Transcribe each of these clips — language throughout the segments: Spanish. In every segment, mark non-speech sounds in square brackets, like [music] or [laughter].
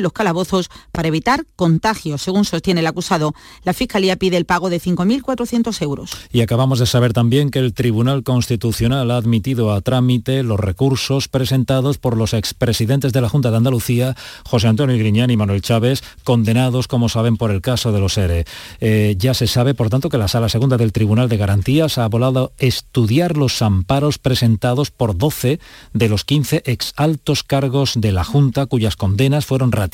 los calabozos para evitar contagios, según sostiene el acusado. La Fiscalía pide el pago de 5.400 euros. Y acabamos de saber también que el Tribunal Constitucional ha admitido a trámite los recursos presentados por los expresidentes de la Junta de Andalucía, José Antonio Griñán y Manuel Chávez, condenados, como saben, por el caso de los ERE. Eh, ya se sabe, por tanto, que la Sala Segunda del Tribunal de Garantías ha volado estudiar los amparos presentados por 12 de los 15 exaltos cargos de la Junta, cuyas condenas fueron ratificadas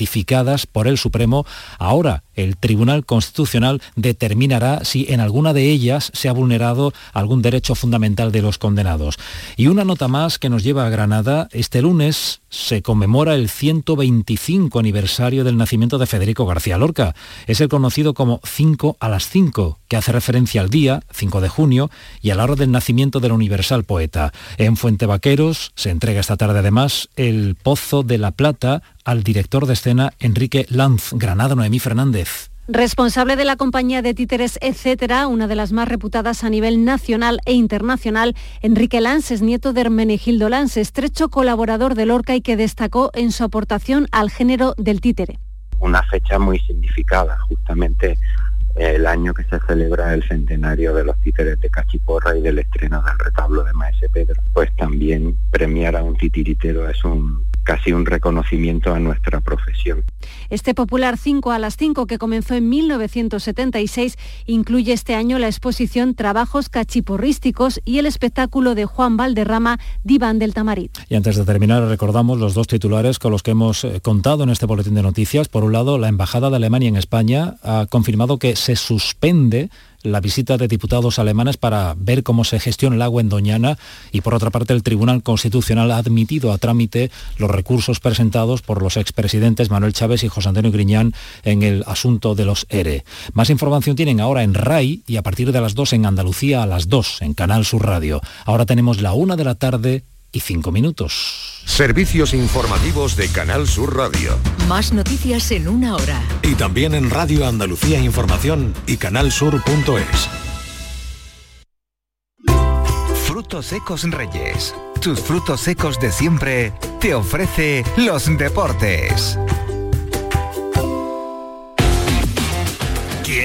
por el Supremo. Ahora, el Tribunal Constitucional determinará si en alguna de ellas se ha vulnerado algún derecho fundamental de los condenados. Y una nota más que nos lleva a Granada. Este lunes se conmemora el 125 aniversario del nacimiento de Federico García Lorca. Es el conocido como 5 a las 5, que hace referencia al día, 5 de junio, y a la hora del nacimiento del universal poeta. En Fuente Vaqueros se entrega esta tarde además el Pozo de la Plata al director de escena Enrique Lanz, Granada Noemí Fernández. Responsable de la compañía de títeres Etcétera, una de las más reputadas a nivel nacional e internacional, Enrique Lanz es nieto de Hermenegildo Lanz, estrecho colaborador de Lorca y que destacó en su aportación al género del títere. Una fecha muy significada, justamente el año que se celebra el centenario de los títeres de Cachiporra y del estreno del retablo de Maese Pedro. Pues también premiar a un titiritero es un casi un reconocimiento a nuestra profesión. Este popular 5 a las 5 que comenzó en 1976 incluye este año la exposición Trabajos cachiporrísticos y el espectáculo de Juan Valderrama, Diván del Tamarit. Y antes de terminar recordamos los dos titulares con los que hemos eh, contado en este boletín de noticias. Por un lado, la Embajada de Alemania en España ha confirmado que se suspende la visita de diputados alemanes para ver cómo se gestiona el agua en Doñana y por otra parte el Tribunal Constitucional ha admitido a trámite los recursos presentados por los expresidentes Manuel Chávez y José Antonio Griñán en el asunto de los ERE. Más información tienen ahora en RAI y a partir de las 2 en Andalucía a las 2 en Canal Sur Radio. Ahora tenemos la una de la tarde y cinco minutos. Servicios informativos de Canal Sur Radio. Más noticias en una hora. Y también en Radio Andalucía Información y canalsur.es. Frutos secos Reyes. Tus frutos secos de siempre te ofrece los deportes.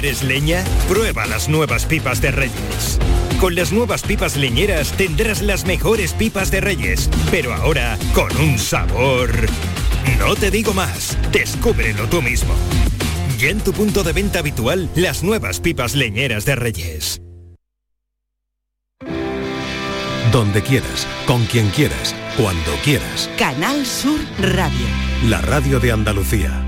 ¿Quieres leña? Prueba las nuevas pipas de Reyes. Con las nuevas pipas leñeras tendrás las mejores pipas de Reyes, pero ahora con un sabor... No te digo más, descúbrelo tú mismo. Ya en tu punto de venta habitual, las nuevas pipas leñeras de Reyes. Donde quieras, con quien quieras, cuando quieras. Canal Sur Radio. La radio de Andalucía.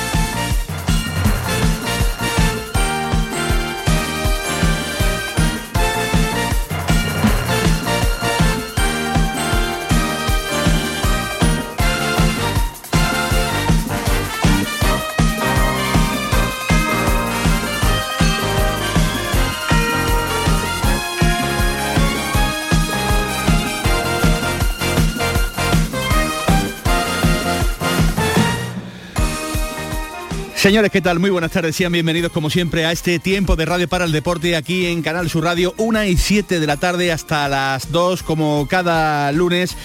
Señores, ¿qué tal? Muy buenas tardes, sean bienvenidos como siempre a este tiempo de Radio para el Deporte aquí en Canal Sur Radio, 1 y 7 de la tarde hasta las 2 como cada lunes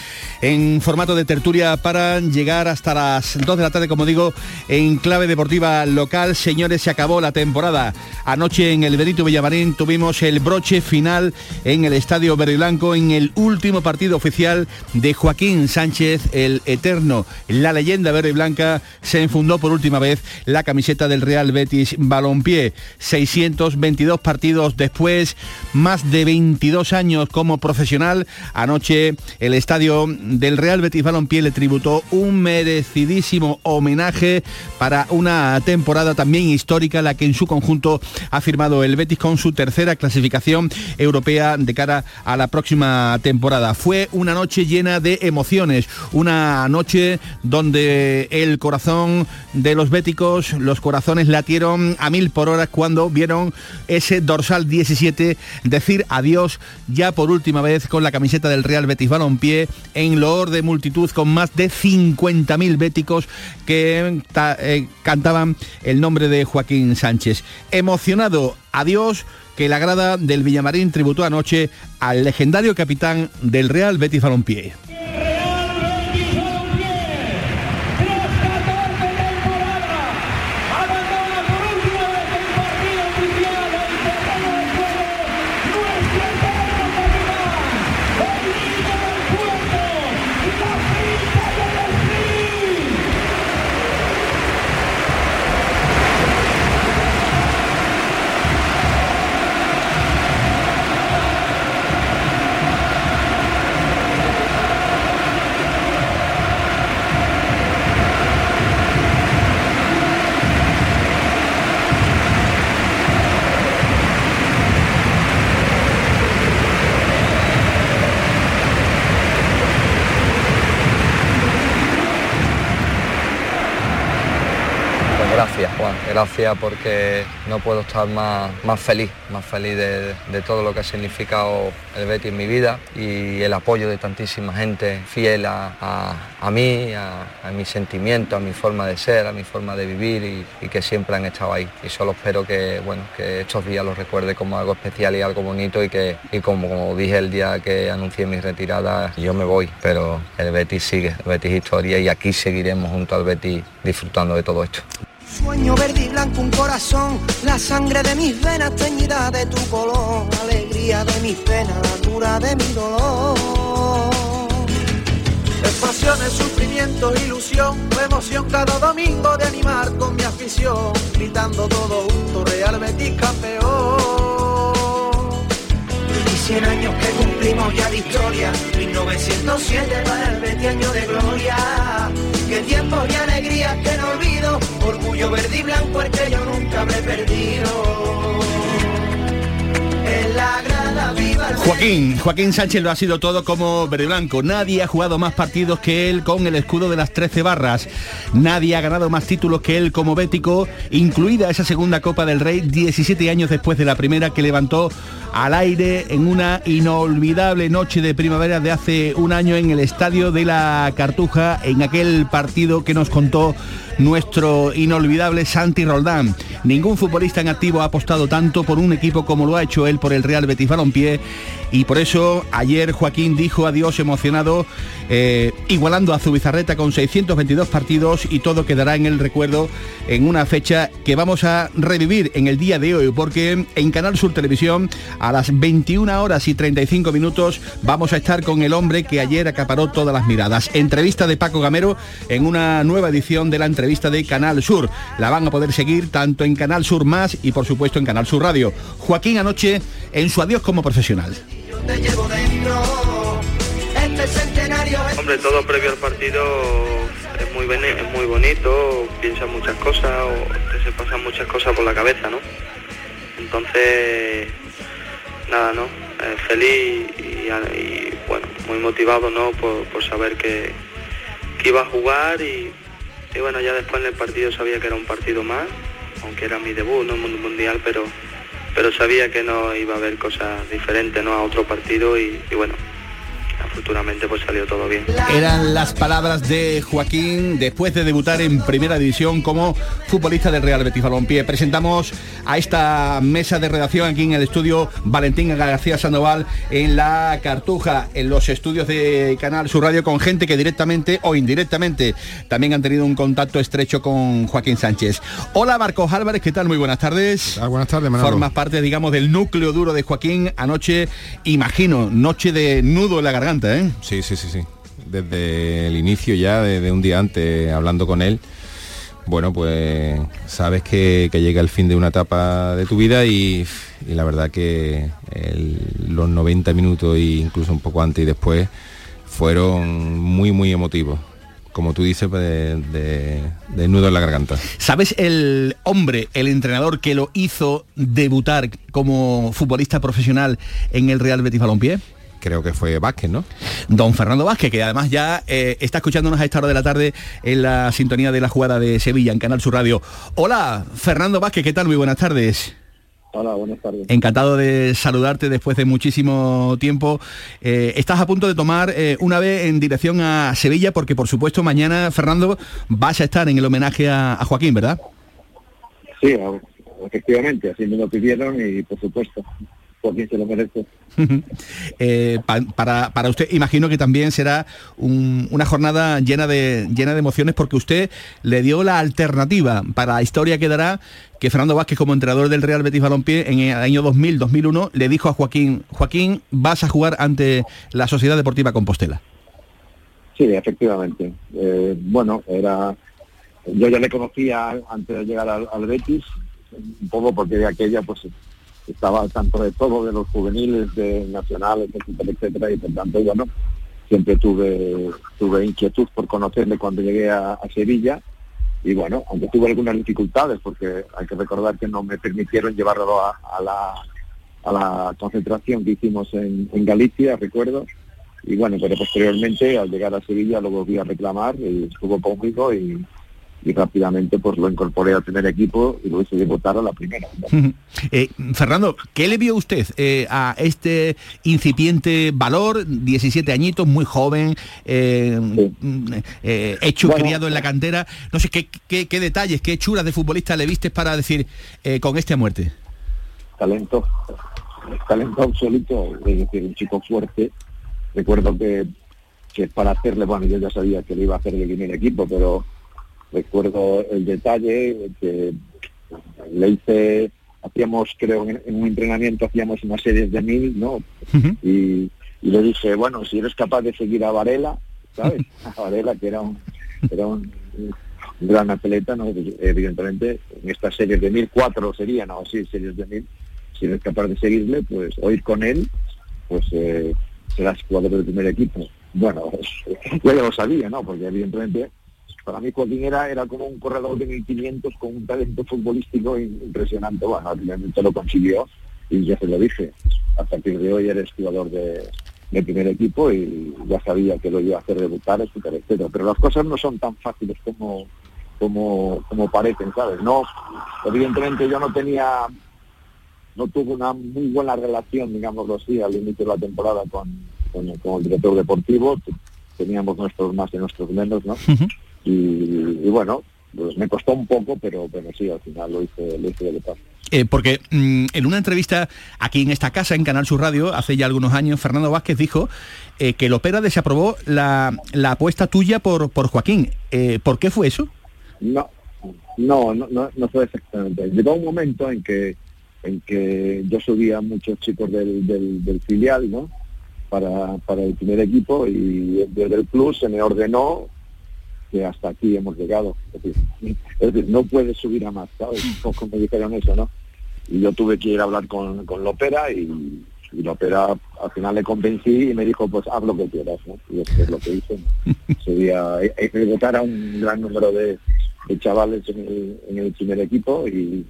en formato de tertulia para llegar hasta las 2 de la tarde, como digo, en clave deportiva local. Señores, se acabó la temporada. Anoche en el Benito Villamarín tuvimos el broche final en el Estadio Verde y Blanco en el último partido oficial de Joaquín Sánchez, el eterno, la leyenda verde y blanca, se enfundó por última vez la camiseta del Real Betis Balompié. 622 partidos después, más de 22 años como profesional. Anoche el estadio del Real Betis Balompié le tributó un merecidísimo homenaje para una temporada también histórica, la que en su conjunto ha firmado el Betis con su tercera clasificación europea de cara a la próxima temporada. Fue una noche llena de emociones, una noche donde el corazón de los béticos, los corazones latieron a mil por hora cuando vieron ese dorsal 17 decir adiós ya por última vez con la camiseta del Real Betis Balompié en loor de multitud con más de 50.000 béticos que eh, cantaban el nombre de Joaquín Sánchez. Emocionado, adiós que la grada del Villamarín tributó anoche al legendario capitán del Real Betis Balompié. Gracias porque no puedo estar más, más feliz, más feliz de, todo lo que ha significado el Betis en mi vida y el apoyo de tantísima gente fiel a, mí, a, mi sentimiento, a mi forma de ser, a mi forma de vivir y, que siempre han estado ahí. Y solo espero que, bueno, que estos días los recuerde como algo especial y algo bonito y que, y como, como dije el día que anuncié mi retirada, yo me voy, pero el Betis sigue, el Betis historia y aquí seguiremos junto al Betis disfrutando de todo esto. Sueño verde y blanco un corazón, la sangre de mis venas teñida de tu color, alegría de mis penas, la cura de mi dolor. Es pasiones, sufrimiento, ilusión, emoción cada domingo de animar con mi afición, gritando todo junto, Real Betis campeón. Y cien años que cumplimos ya de historia, 1907 para el 20 año de gloria. Que tiempo y alegría que no olvido, orgullo verde y blanco el que yo nunca me he perdido. En la Joaquín, Joaquín Sánchez lo ha sido todo como verde blanco. Nadie ha jugado más partidos que él con el escudo de las 13 barras. Nadie ha ganado más títulos que él como bético, incluida esa segunda Copa del Rey 17 años después de la primera que levantó al aire en una inolvidable noche de primavera de hace un año en el estadio de la Cartuja, en aquel partido que nos contó nuestro inolvidable Santi Roldán. Ningún futbolista en activo ha apostado tanto por un equipo como lo ha hecho él por el Real Betis Balompié y por eso ayer Joaquín dijo adiós emocionado, eh, igualando a Zubizarreta con 622 partidos y todo quedará en el recuerdo en una fecha que vamos a revivir en el día de hoy, porque en Canal Sur Televisión a las 21 horas y 35 minutos vamos a estar con el hombre que ayer acaparó todas las miradas. Entrevista de Paco Gamero en una nueva edición de la entrevista de Canal Sur. La van a poder seguir tanto en Canal Sur Más y por supuesto en Canal Sur Radio. Joaquín anoche en su adiós como profesional. Hombre, todo previo al partido es muy, es muy bonito, piensa muchas cosas se pasan muchas cosas por la cabeza, ¿no? Entonces, nada, ¿no? Eh, feliz y, bueno, muy motivado, ¿no? Por, saber que, iba a jugar y, bueno, ya después en el partido sabía que era un partido más, aunque era mi debut, ¿no? Mundo Mundial, pero pero sabía que no iba a haber cosas diferentes ¿no? a otro partido y, y bueno, afortunadamente pues salió todo bien. Eran las palabras de Joaquín después de debutar en primera división como futbolista del Real Betis Balompié. Presentamos a esta mesa de redacción aquí en el estudio Valentín García Sandoval en la Cartuja, en los estudios de Canal Sur Radio con gente que directamente o indirectamente también han tenido un contacto estrecho con Joaquín Sánchez. Hola Marcos Álvarez, ¿qué tal? Muy buenas tardes. Ah, buenas tardes, Manolo. Formas parte, digamos, del núcleo duro de Joaquín anoche, imagino, noche de nudo en la garganta ¿eh? Sí, sí, sí, sí. Desde el inicio ya, desde un día antes, hablando con él, bueno, pues sabes que, llega el fin de una etapa de tu vida y, la verdad que los 90 minutos e incluso un poco antes y después fueron muy, muy emotivos como tú dices, pues, de, de, nudo en la garganta. ¿Sabes el hombre, el entrenador que lo hizo debutar como futbolista profesional en el Real Betis Balompié? Creo que fue Vázquez, ¿no? Don Fernando Vázquez, que además ya eh, está escuchándonos a esta hora de la tarde en la sintonía de la jugada de Sevilla, en Canal Sur Radio. Hola, Fernando Vázquez, ¿qué tal? Muy buenas tardes. Hola, buenas tardes. Encantado de saludarte después de muchísimo tiempo. Eh, estás a punto de tomar eh, una vez en dirección a Sevilla, porque por supuesto mañana, Fernando, vas a estar en el homenaje a, Joaquín, ¿verdad? Sí, efectivamente, así me lo pidieron y por supuesto, Joaquín se lo merece. [laughs] Eh, para, para, usted imagino que también será una jornada llena de, llena de emociones porque usted le dio la alternativa para la historia que dará que Fernando Vázquez como entrenador del Real Betis Balompié en el año 2000-2001 le dijo a Joaquín, Joaquín, vas a jugar ante la Sociedad Deportiva Compostela. Sí, efectivamente. Eh, bueno, era yo ya le conocía antes de llegar al, al Betis, un poco porque de aquella pues estaba al tanto de todo, de los juveniles, de nacionales, etcétera, etcétera, y por tanto, bueno, siempre tuve, tuve inquietud por conocerle cuando llegué a, Sevilla, y bueno, aunque tuve algunas dificultades, porque hay que recordar que no me permitieron llevarlo a, la, a la concentración que hicimos en, en Galicia, recuerdo, y bueno, pero posteriormente al llegar a Sevilla lo volví a reclamar y estuvo conmigo y, y rápidamente pues lo incorporé al primer equipo y lo hice debutar a la primera. [laughs] Eh, Fernando, ¿qué le vio usted eh, a este incipiente valor, 17 añitos, muy joven, eh, hecho, criado en la cantera? No sé, ¿qué, qué, detalles, qué churas de futbolista le viste para decir con este a muerte? Talento, talento absoluto, es decir, un chico fuerte. Recuerdo que, que para hacerle, bueno, yo ya sabía que le iba a hacer el primer equipo, pero Recuerdo el detalle que le hice, hacíamos, creo, en, un entrenamiento hacíamos unas series de mil, ¿no? y, le dije, bueno, si eres capaz de seguir a Varela, ¿sabes? [laughs] A Varela, que era un, era un, gran atleta, ¿no? Evidentemente, en estas series de mil, cuatro serían, o sí, series de mil, si eres capaz de seguirle, pues o ir con él, pues eh, serás jugador del primer equipo. Bueno, yo [laughs] ya lo sabía, ¿no? Porque evidentemente para mí Joaquín era, como un corredor de 1500 con un talento futbolístico impresionante. Bueno, obviamente lo consiguió y ya se lo dije. A partir de hoy eres jugador de, primer equipo y ya sabía que lo iba a hacer debutar, etcétera, etcétera. Pero las cosas no son tan fáciles como, como, como parecen, ¿sabes? No, evidentemente yo no tenía, no tuve una muy buena relación, digámoslo así, al inicio de la temporada con, con, el director deportivo. Teníamos nuestros más y nuestros menos, ¿no? Y, bueno, pues me costó un poco, pero, pero sí, al final lo hice, lo hice de paso. Eh, porque mm, en una entrevista aquí en esta casa, en Canal Sur Radio, hace ya algunos años, Fernando Vázquez dijo eh, que Lopera desaprobó la, la apuesta tuya por, por Joaquín. Eh, ¿Por qué fue eso? No, no, no, no, fue exactamente. Llegó un momento en que en que yo subía a muchos chicos del, del, filial, ¿no? Para, para el primer equipo y desde el club se me ordenó que hasta aquí hemos llegado. Es decir, no puedes subir a más, ¿sabes? [laughs] Como me dijeron eso, ¿no? Y yo tuve que ir a hablar con, con Lopera y, y Lopera al final le convencí y me dijo, pues haz lo que quieras, ¿no? Y eso es lo que hice. [laughs] Sería ejecutar a un gran número de, chavales en el, en el primer equipo y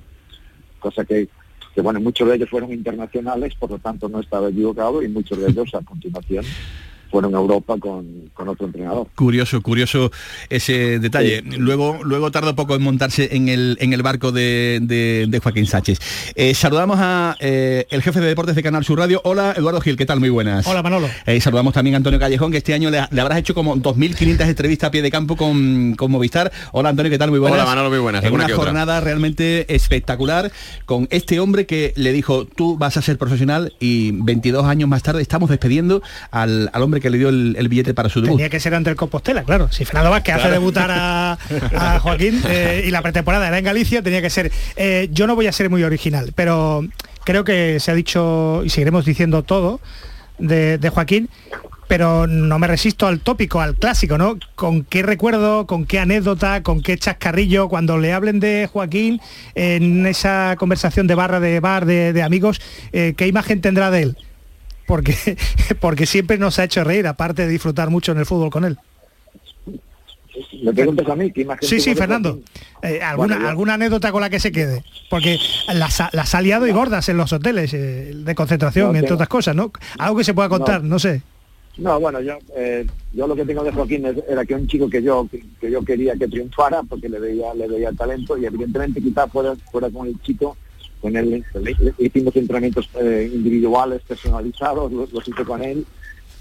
cosa que que bueno, muchos de ellos fueron internacionales, por lo tanto no estaba equivocado y muchos de ellos a continuación fueron a Europa con, otro entrenador. Curioso, curioso ese detalle. Luego, luego tardó poco en montarse en el, en el barco de, Joaquín Sánchez. Eh, saludamos a eh, el jefe de deportes de Canal Sur Radio. Hola, Eduardo Gil, ¿qué tal? Muy buenas. Hola, Manolo. Eh, saludamos también a Antonio Callejón, que este año le, habrás hecho como 2.500 entrevistas a pie de campo con, con, Movistar. Hola, Antonio, ¿qué tal? Muy buenas. Hola, Manolo, muy buenas. Una jornada realmente espectacular con este hombre que le dijo, tú vas a ser profesional y 22 años más tarde estamos despediendo al, hombre que le dio el, el billete para su debut. Tenía que ser ante el Compostela, claro. Si Fernando Vázquez hace debutar a, [laughs] Joaquín eh, y la pretemporada era en Galicia, tenía que ser. Eh, yo no voy a ser muy original, pero creo que se ha dicho y seguiremos diciendo todo de, Joaquín pero no me resisto al tópico, al clásico, ¿no? ¿Con qué recuerdo, con qué anécdota, con qué chascarrillo, cuando le hablen de Joaquín en esa conversación de barra de bar de, amigos, eh, qué imagen tendrá de él? Porque, [laughs] porque siempre nos ha hecho reír, aparte de disfrutar mucho en el fútbol con él. ¿Me preguntas a mí? ¿qué imagen sí, sí, Fernando. Eh, ¿alguna, ¿Alguna anécdota con la que se quede? Porque las, ha liado y gordas en los hoteles eh, de concentración, entre otras cosas, ¿no? Algo que se pueda contar, no sé. No, bueno, yo eh, yo lo que tengo de Joaquín era que un chico que yo que, yo quería que triunfara porque le veía le veía talento y evidentemente quizás fuera fuera con el chico con él hicimos entrenamientos eh, individuales personalizados los, hice con él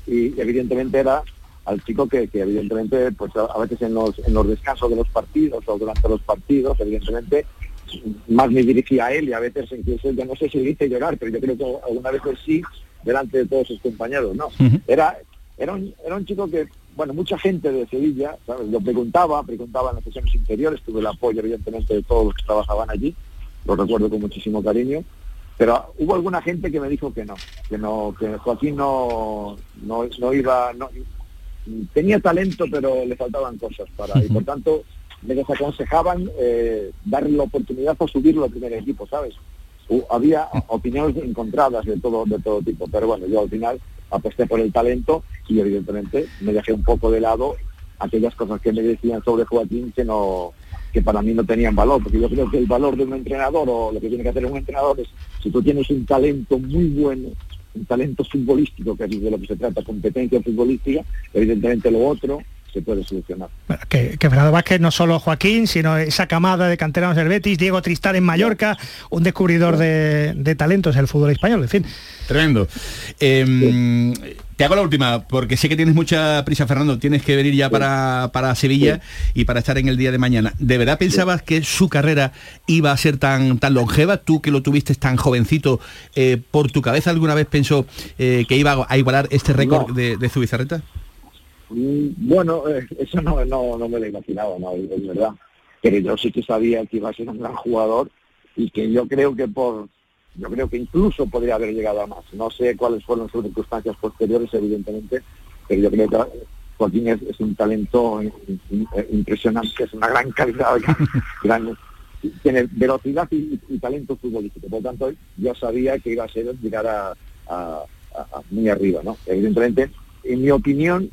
y evidentemente era al chico que, evidentemente pues a, veces en los en los descansos de los partidos o durante los partidos evidentemente más me dirigía a él y a veces incluso yo no sé si le hice llorar pero yo creo que alguna vez sí delante de todos sus compañeros, no. Era, era, un, era un chico que, bueno, mucha gente de Sevilla, lo preguntaba, preguntaba en las sesiones interiores, tuve el apoyo evidentemente de todos los que trabajaban allí, lo recuerdo con muchísimo cariño, pero hubo alguna gente que me dijo que no, que no, que Joaquín no, no, iba, no, tenía talento pero le faltaban cosas para, y por tanto me desaconsejaban eh, darle la oportunidad por subirlo al primer equipo, ¿sabes? había opiniones encontradas de todo, de todo tipo, pero bueno, yo al final aposté por el talento y evidentemente me dejé un poco de lado aquellas cosas que me decían sobre Joaquín que no que para mí no tenían valor, porque yo creo que el valor de un entrenador o lo que tiene que hacer un entrenador es si tú tienes un talento muy bueno, un talento futbolístico, que es de lo que se trata, competencia futbolística, evidentemente lo otro se puede solucionar. que, Fernando Vázquez no solo Joaquín, sino esa camada de canteranos del Betis, Diego Tristán en Mallorca, un descubridor de, talentos en el fútbol español, en fin. Tremendo. Em, te hago la última, porque sé que tienes mucha prisa, Fernando, tienes que venir ya para, Sevilla y para estar en el día de mañana. ¿De verdad pensabas que su carrera iba a ser tan, tan longeva? Tú que lo tuviste tan jovencito, eh, ¿por tu cabeza alguna vez pensó eh, que iba a igualar este récord de, de Zubizarreta? Mm, bueno, eh, eso no, no, no me lo imaginaba, no, es verdad. Pero yo sí que sabía que iba a ser un gran jugador y que yo creo que por yo creo que incluso podría haber llegado a más. No sé cuáles fueron sus circunstancias posteriores, evidentemente, pero yo creo que Joaquín es, un talento impresionante, es una gran calidad, [laughs] tiene velocidad y, talento futbolístico. Por lo tanto, yo sabía que iba a ser llegar a, a muy arriba, ¿no? Evidentemente, en mi opinión,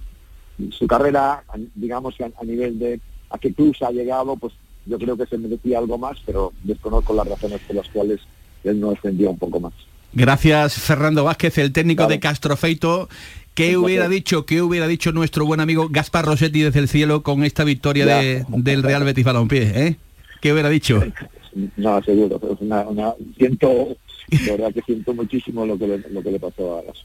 su carrera, digamos a, nivel de a qué plus ha llegado, pues yo creo que se merecía algo más, pero desconozco las razones por las cuales él no ascendió un poco más. Gracias Fernando Vázquez, el técnico de Castrofeito. ¿Qué hubiera dicho, qué hubiera dicho nuestro buen amigo Gaspar Rossetti desde el cielo con esta victoria de, del Real Betis Balompié? ¿eh? ¿Qué hubiera dicho? [laughs] No, seguro, es una, una, siento la verdad que siento muchísimo lo que le, lo que le pasó a las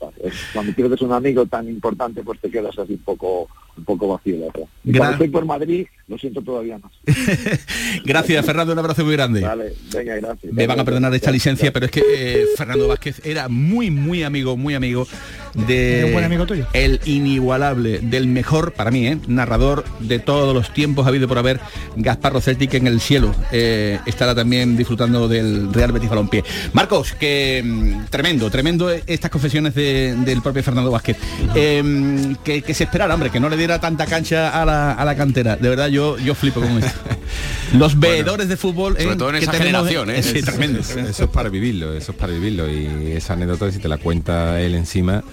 Cuando pierdes un amigo tan importante, pues te quedas así un poco, un poco vacío, la verdad. cuando estoy por Madrid, lo siento todavía más. [laughs] gracias, Fernando, un abrazo muy grande. Vale, venga, gracias. Me van a perdonar esta licencia, pero es que eh, Fernando Vázquez era muy, muy amigo, muy amigo de... ¿Un buen amigo tuyo? El inigualable, del mejor, para mí, ¿eh? narrador de todos los tiempos ha habido por haber, Gaspar Rossetti, que en el cielo eh, estará también disfrutando del Real Betis Balompié. Marcos, que mm, tremendo, tremendo estas confesiones del propio Fernando Vázquez. Em, que, se esperara, hombre, que no le diera tanta cancha a la, cantera. De verdad, yo, yo flipo con esto. [laughs] Los veedores de fútbol. Sobre todo en esa generación, ¿eh? [laughs] tremendo. Eso, es para vivirlo, eso es para vivirlo. Y esa anécdota, si te la cuenta él encima,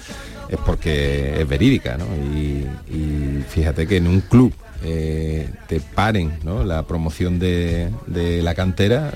es porque es verídica, ¿no? y fíjate que en un club eh, te paren la promoción de, la cantera,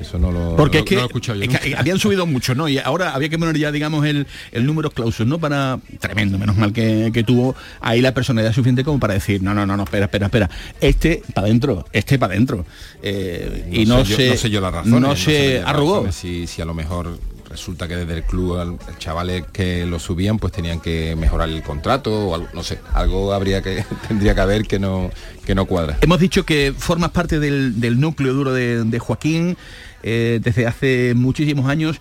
eso no lo, Porque es, que, habían subido mucho, ¿no? Y ahora había que poner ya, digamos, el, el número clausos, ¿no? Para. Tremendo, menos mal que, tuvo ahí la personalidad suficiente como para decir, no, no, no, no, espera, espera, espera. Este para adentro, este para adentro. Eh, y no, sé, no sé yo la razón. No, se arrugó. Si, si a lo mejor resulta que desde el club chavales que lo subían pues tenían que mejorar el contrato o algo, no sé, algo habría que [laughs] tendría que haber que no que no cuadra. Hemos dicho que formas parte del, núcleo duro de, Joaquín eh, desde hace muchísimos años.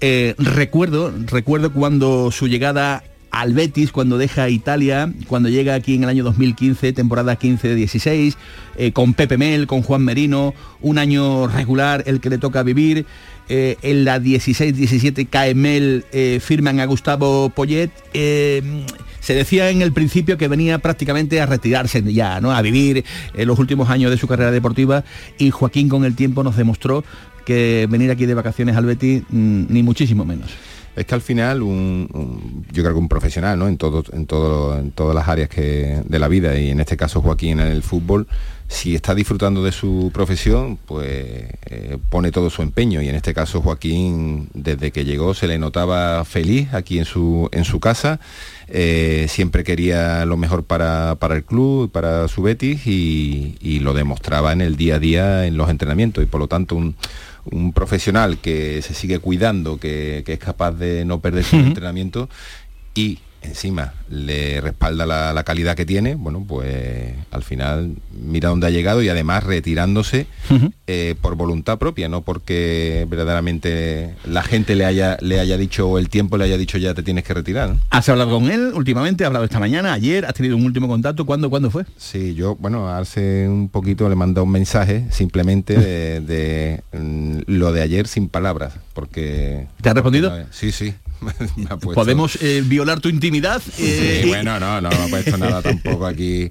Eh, recuerdo, recuerdo cuando su llegada al Betis cuando deja Italia, cuando llega aquí en el año 2015, temporada 15-16, eh, con Pepe Mel, con Juan Merino, un año regular el que le toca vivir. Eh, en la 16-17 cae Mel, eh, firman a Gustavo Poyet. se decía en el principio que venía prácticamente a retirarse ya, ¿no? A vivir en los últimos años de su carrera deportiva y Joaquín con el tiempo nos demostró que venir aquí de vacaciones al Betis mm, ni muchísimo menos es que al final yo creo que un profesional ¿no? en, todo, en, todo, en todas las áreas que, de la vida y en este caso Joaquín en el fútbol, si está disfrutando de su profesión, pues eh, pone todo su empeño. Y en este caso Joaquín desde que llegó se le notaba feliz aquí en su, en su casa, eh, siempre quería lo mejor para, el club, para su Betis y, y lo demostraba en el día a día en los entrenamientos. Y por lo tanto un un profesional que se sigue cuidando, que, es capaz de no perder su entrenamiento y encima le respalda la, calidad que tiene, bueno, pues al final mira dónde ha llegado y además retirándose eh, por voluntad propia, no porque verdaderamente la gente le haya, le haya dicho o el tiempo le haya dicho ya te tienes que retirar. ¿Has hablado con él últimamente? ¿Has hablado esta mañana, ayer? ¿Has tenido un último contacto? ¿Cuándo, ¿cuándo fue? Sí, yo, bueno, hace un poquito le mandado un mensaje simplemente de, mm, lo de ayer sin palabras, porque... ¿Te ha respondido? Sí, sí. [laughs] ¿Podemos eh, violar tu intimidad? Eh, [laughs] bueno, no, no, ha puesto [laughs] nada tampoco aquí.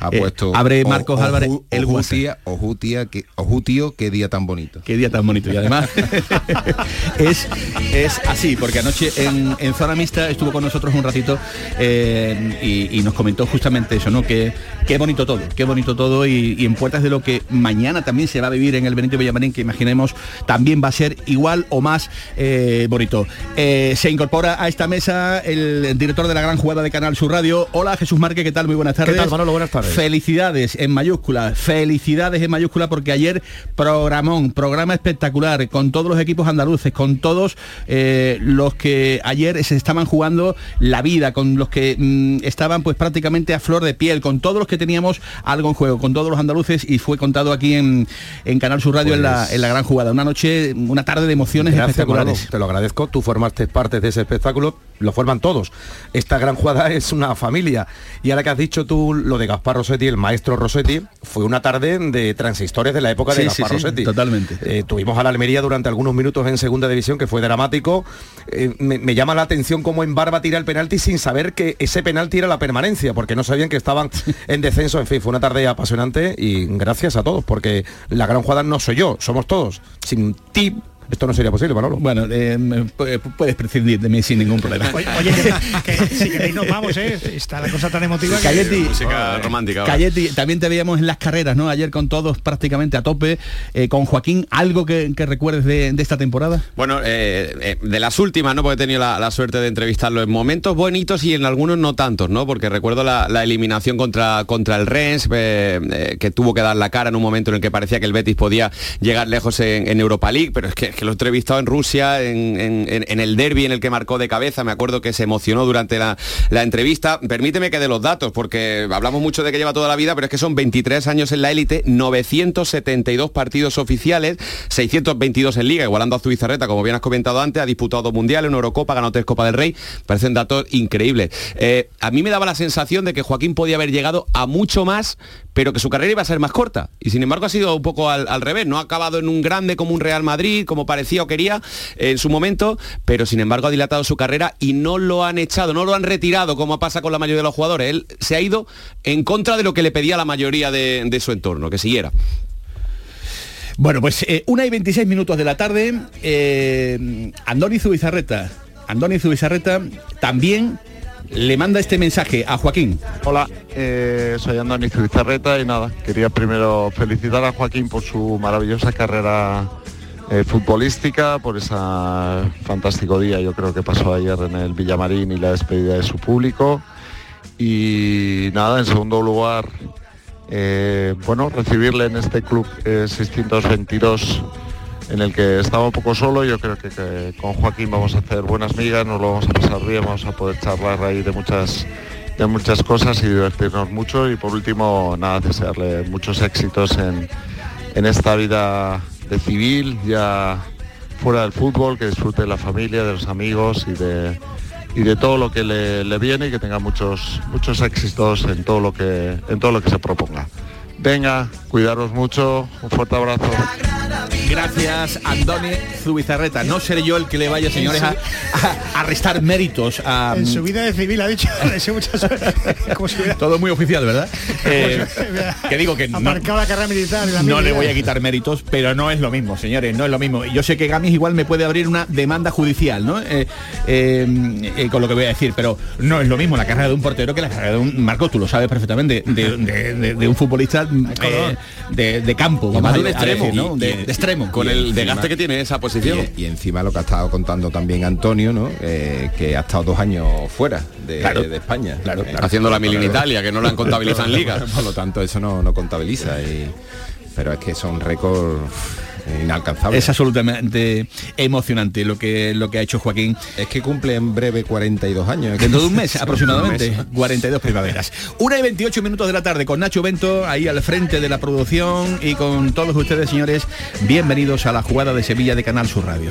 Ha eh, puesto... abre Marcos Álvarez el Ojutía, Ojutía, que, Ojutio, qué día tan bonito. Qué día tan bonito. Y además [laughs] es, es así, porque anoche en, en Zona Mixta estuvo con nosotros un ratito y, nos comentó justamente eso, ¿no? Que qué bonito todo, qué bonito todo y, en puertas de lo que mañana también se va a vivir en el Benito Villamarín, que imaginemos también va a ser igual o más bonito se incorpora a esta mesa el director de la gran jugada de Canal Sur Radio. Hola Jesús Marque, ¿qué tal? Muy buenas tardes. ¿Qué tal, Manolo? Buenas tardes. Felicidades en mayúscula, felicidades en mayúscula porque ayer programón, programa espectacular con todos los equipos andaluces, con todos eh, los que ayer se estaban jugando la vida, con los que mm, estaban pues prácticamente a flor de piel, con todos los que teníamos algo en juego, con todos los andaluces y fue contado aquí en, Canal Sur Radio en, la, pues gran jugada. Una noche, una tarde de emociones espectaculares. te lo agradezco, tú formaste parte de ese espectáculo lo forman todos. Esta gran jugada es una familia. Y ahora que has dicho tú lo de Gaspar Rossetti, el maestro Rossetti, fue una tarde de transistores de la época de Gaspar Rossetti. totalmente. Eh, tuvimos a la Almería durante algunos minutos en segunda división, que fue dramático. Eh, me, llama la atención cómo en Barba tira el penalti sin saber que ese penalti era la permanencia, porque no sabían que estaban en descenso. En fin, fue una tarde apasionante y gracias a todos, porque la gran jugada no soy yo, somos todos. Sin ti esto no sería posible, Manolo. Bueno, eh, puedes prescindir de mí sin ningún problema. Oye, que, si queréis nos vamos, ¿eh? Está la cosa tan emotiva Calletti, música romántica. Calletti, también te veíamos en las carreras, ¿no? Ayer con todos prácticamente a tope. Eh, con Joaquín, ¿algo que, recuerdes de, esta temporada? Bueno, eh, de las últimas, ¿no? Porque he tenido la, suerte de entrevistarlo en momentos bonitos y en algunos no tantos, ¿no? Porque recuerdo la, eliminación contra, contra el Rennes, que tuvo que dar la cara en un momento en el que parecía que el Betis podía llegar lejos en, en Europa League, pero es que que lo he entrevistado en Rusia, en, el derby en el que marcó de cabeza, me acuerdo que se emocionó durante la, entrevista. Permíteme que dé los datos, porque hablamos mucho de que lleva toda la vida, pero es que son 23 años en la élite, 972 partidos oficiales, 622 en liga, igualando a Zubizarreta, como bien has comentado antes, ha disputado mundiales, una Eurocopa, ganó tres Copa del Rey, parecen datos increíbles. Eh, a mí me daba la sensación de que Joaquín podía haber llegado a mucho más, pero que su carrera iba a ser más corta. Y sin embargo ha sido un poco al, al revés, no ha acabado en un grande como un Real Madrid, como parecía o quería en su momento, pero sin embargo ha dilatado su carrera y no lo han echado, no lo han retirado como pasa con la mayoría de los jugadores. Él se ha ido en contra de lo que le pedía la mayoría de, su entorno, que siguiera. Bueno, pues eh, una y 26 minutos de la tarde, eh, Andoni Zubizarreta. Andoni Zubizarreta también le manda este mensaje a Joaquín. Hola, eh, soy Andoni Zubizarreta y nada, quería primero felicitar a Joaquín por su maravillosa carrera eh, futbolística, por ese fantástico día yo creo que pasó ayer en el Villamarín y la despedida de su público. Y nada, en segundo lugar, eh, bueno, recibirle en este club 622 en el que estaba un poco solo. Yo creo que, con Joaquín vamos a hacer buenas migas, nos lo vamos a pasar bien, vamos a poder charlar ahí de muchas de muchas cosas y divertirnos mucho. Y por último, nada, desearle muchos éxitos en, en esta vida de civil, ya fuera del fútbol, que disfrute de la familia, de los amigos y de, y de todo lo que le, le viene y que tenga muchos, muchos éxitos en todo lo que, en todo lo que se proponga. Venga, cuidaros mucho, un fuerte abrazo. Gracias, Andoni Zubizarreta. No seré yo el que le vaya, señores, a, a- a restar méritos a... En su vida de civil ha dicho, deseo mucha suerte. Como si hubiera Todo muy oficial, ¿verdad? [laughs] Eh, que digo que no, la carrera militar. la no le voy a quitar méritos, pero no es lo mismo, señores, no es lo mismo. Yo sé que Gamis igual me puede abrir una demanda judicial, ¿no? Eh, eh, eh, con lo que voy a decir, pero no es lo mismo la carrera de un portero que la carrera de un Marco, tú lo sabes perfectamente, de, de- de- de un futbolista eh, de, de campo, vamos de un decir, extremo. ¿no? Y- De, extremo. con el encima- desgaste que tiene esa posición. Y, y encima lo que ha estado contando también Antonio, ¿no? Eh, que ha estado dos años fuera de, Claro. de España. Claro, Eh, Haciendo la mil en Italia, que no la han contabilizado en [laughs] ligas. Por lo tanto, eso no, no contabiliza. y- pero es que son récords inalcanzables. Es absolutamente emocionante lo que lo que ha hecho Joaquín. Es que cumple en breve 42 años. Dentro de un mes [laughs] aproximadamente, Un mes. 42 primaveras. Una y 28 minutos de la tarde con Nacho Bento ahí al frente de la producción y con todos ustedes, señores, bienvenidos a la jugada de Sevilla de Canal Sur Radio.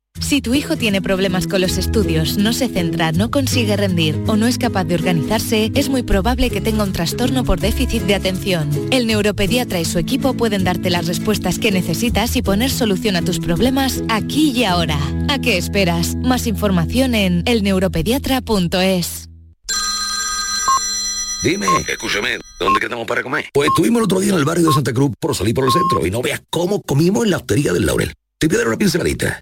Si tu hijo tiene problemas con los estudios, no se centra, no consigue rendir o no es capaz de organizarse, es muy probable que tenga un trastorno por déficit de atención. El neuropediatra y su equipo pueden darte las respuestas que necesitas y poner solución a tus problemas aquí y ahora. ¿A qué esperas? Más información en elneuropediatra.es. Dime, escúchame, ¿dónde quedamos para comer? Pues estuvimos el otro día en el barrio de Santa Cruz por salir por el centro y no veas cómo comimos en la hostería del Laurel. Te voy a dar una pinceladita.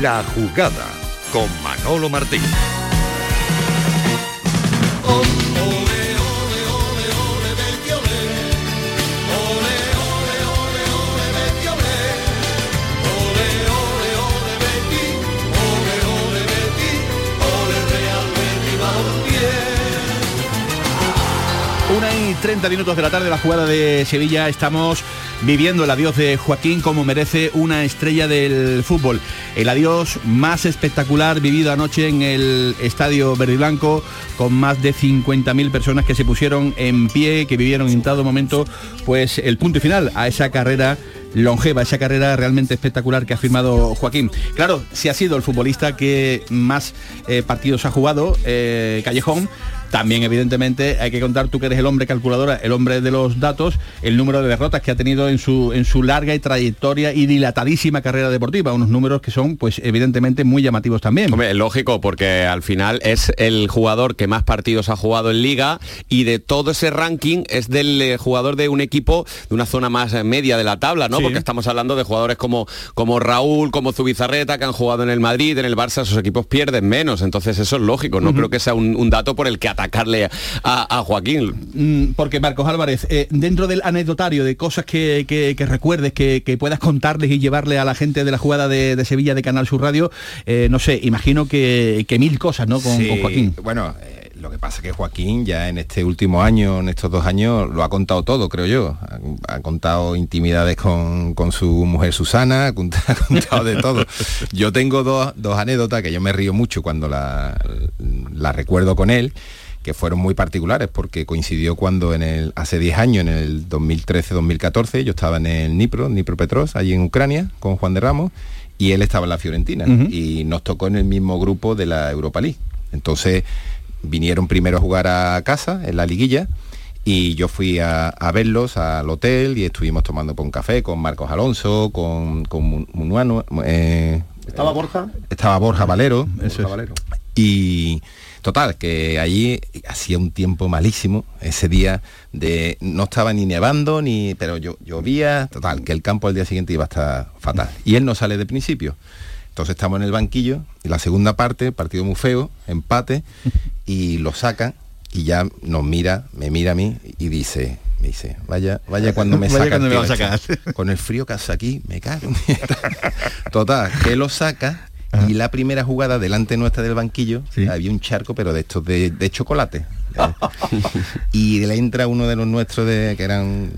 La jugada con Manolo Martín. Una y 30 minutos de la tarde, la jugada de Sevilla, estamos viviendo el adiós de Joaquín como merece una estrella del fútbol. El adiós más espectacular vivido anoche en el Estadio Verde Blanco, con más de 50.000 personas que se pusieron en pie, que vivieron en todo momento pues el punto y final a esa carrera longeva, esa carrera realmente espectacular que ha firmado Joaquín. Claro, si ha sido el futbolista que más eh, partidos ha jugado, eh, Callejón, también evidentemente hay que contar tú que eres el hombre calculadora, el hombre de los datos, el número de derrotas que ha tenido en su en su larga y trayectoria y dilatadísima carrera deportiva, unos números que son pues evidentemente muy llamativos también. Hombre, es lógico, porque al final es el jugador que más partidos ha jugado en liga y de todo ese ranking es del eh, jugador de un equipo de una zona más eh, media de la tabla, ¿no? Sí. Porque estamos hablando de jugadores como, como Raúl, como Zubizarreta, que han jugado en el Madrid, en el Barça, esos equipos pierden menos. Entonces eso es lógico, no creo que sea un, un dato por el que atacarle a, a Joaquín. Mm, Porque Marcos Álvarez, eh, dentro del anecdotario de cosas que, que- que recuerdes, que, que puedas contarles y llevarle a la gente de la jugada de, de Sevilla de Canal Sur Radio, eh, no sé, imagino que, que mil cosas, ¿no? Con, Sí, con Joaquín. Bueno, eh, lo que pasa es que Joaquín ya en este último año, en estos dos años, lo ha contado todo, creo yo. Ha, ha contado intimidades con, con su mujer Susana, ha [laughs] contado de todo. Yo tengo dos, dos anécdotas que yo me río mucho cuando la, la recuerdo con él que fueron muy particulares porque coincidió cuando en el hace 10 años, en el 2013-2014, yo estaba en el Nipro, Nipro Petros, allí en Ucrania, con Juan de Ramos, y él estaba en la Fiorentina y nos tocó en el mismo grupo de la Europa League. Entonces vinieron primero a jugar a casa en la liguilla y yo fui a, a verlos al hotel y estuvimos tomando un café con Marcos Alonso, con, con Mu- Munuano, eh, ¿Estaba Borja? estaba Borja Valero, Borja Valero. y total, que allí hacía un tiempo malísimo, ese día de no estaba ni nevando ni pero yo llovía, total, que el campo al día siguiente iba a estar fatal. Y él no sale de principio. Entonces estamos en el banquillo, y la segunda parte, partido muy feo, empate, [laughs] y lo sacan y ya nos mira, me mira a mí y dice, me dice, vaya, vaya cuando me [laughs] Vaya saca. cuando el me va a sacar. Con el frío que hace aquí, me cago. Total, que lo saca y la primera jugada delante nuestra del banquillo había un charco, pero de estos de, de chocolate. ¿eh? [laughs] y le entra uno de los nuestros de, que eran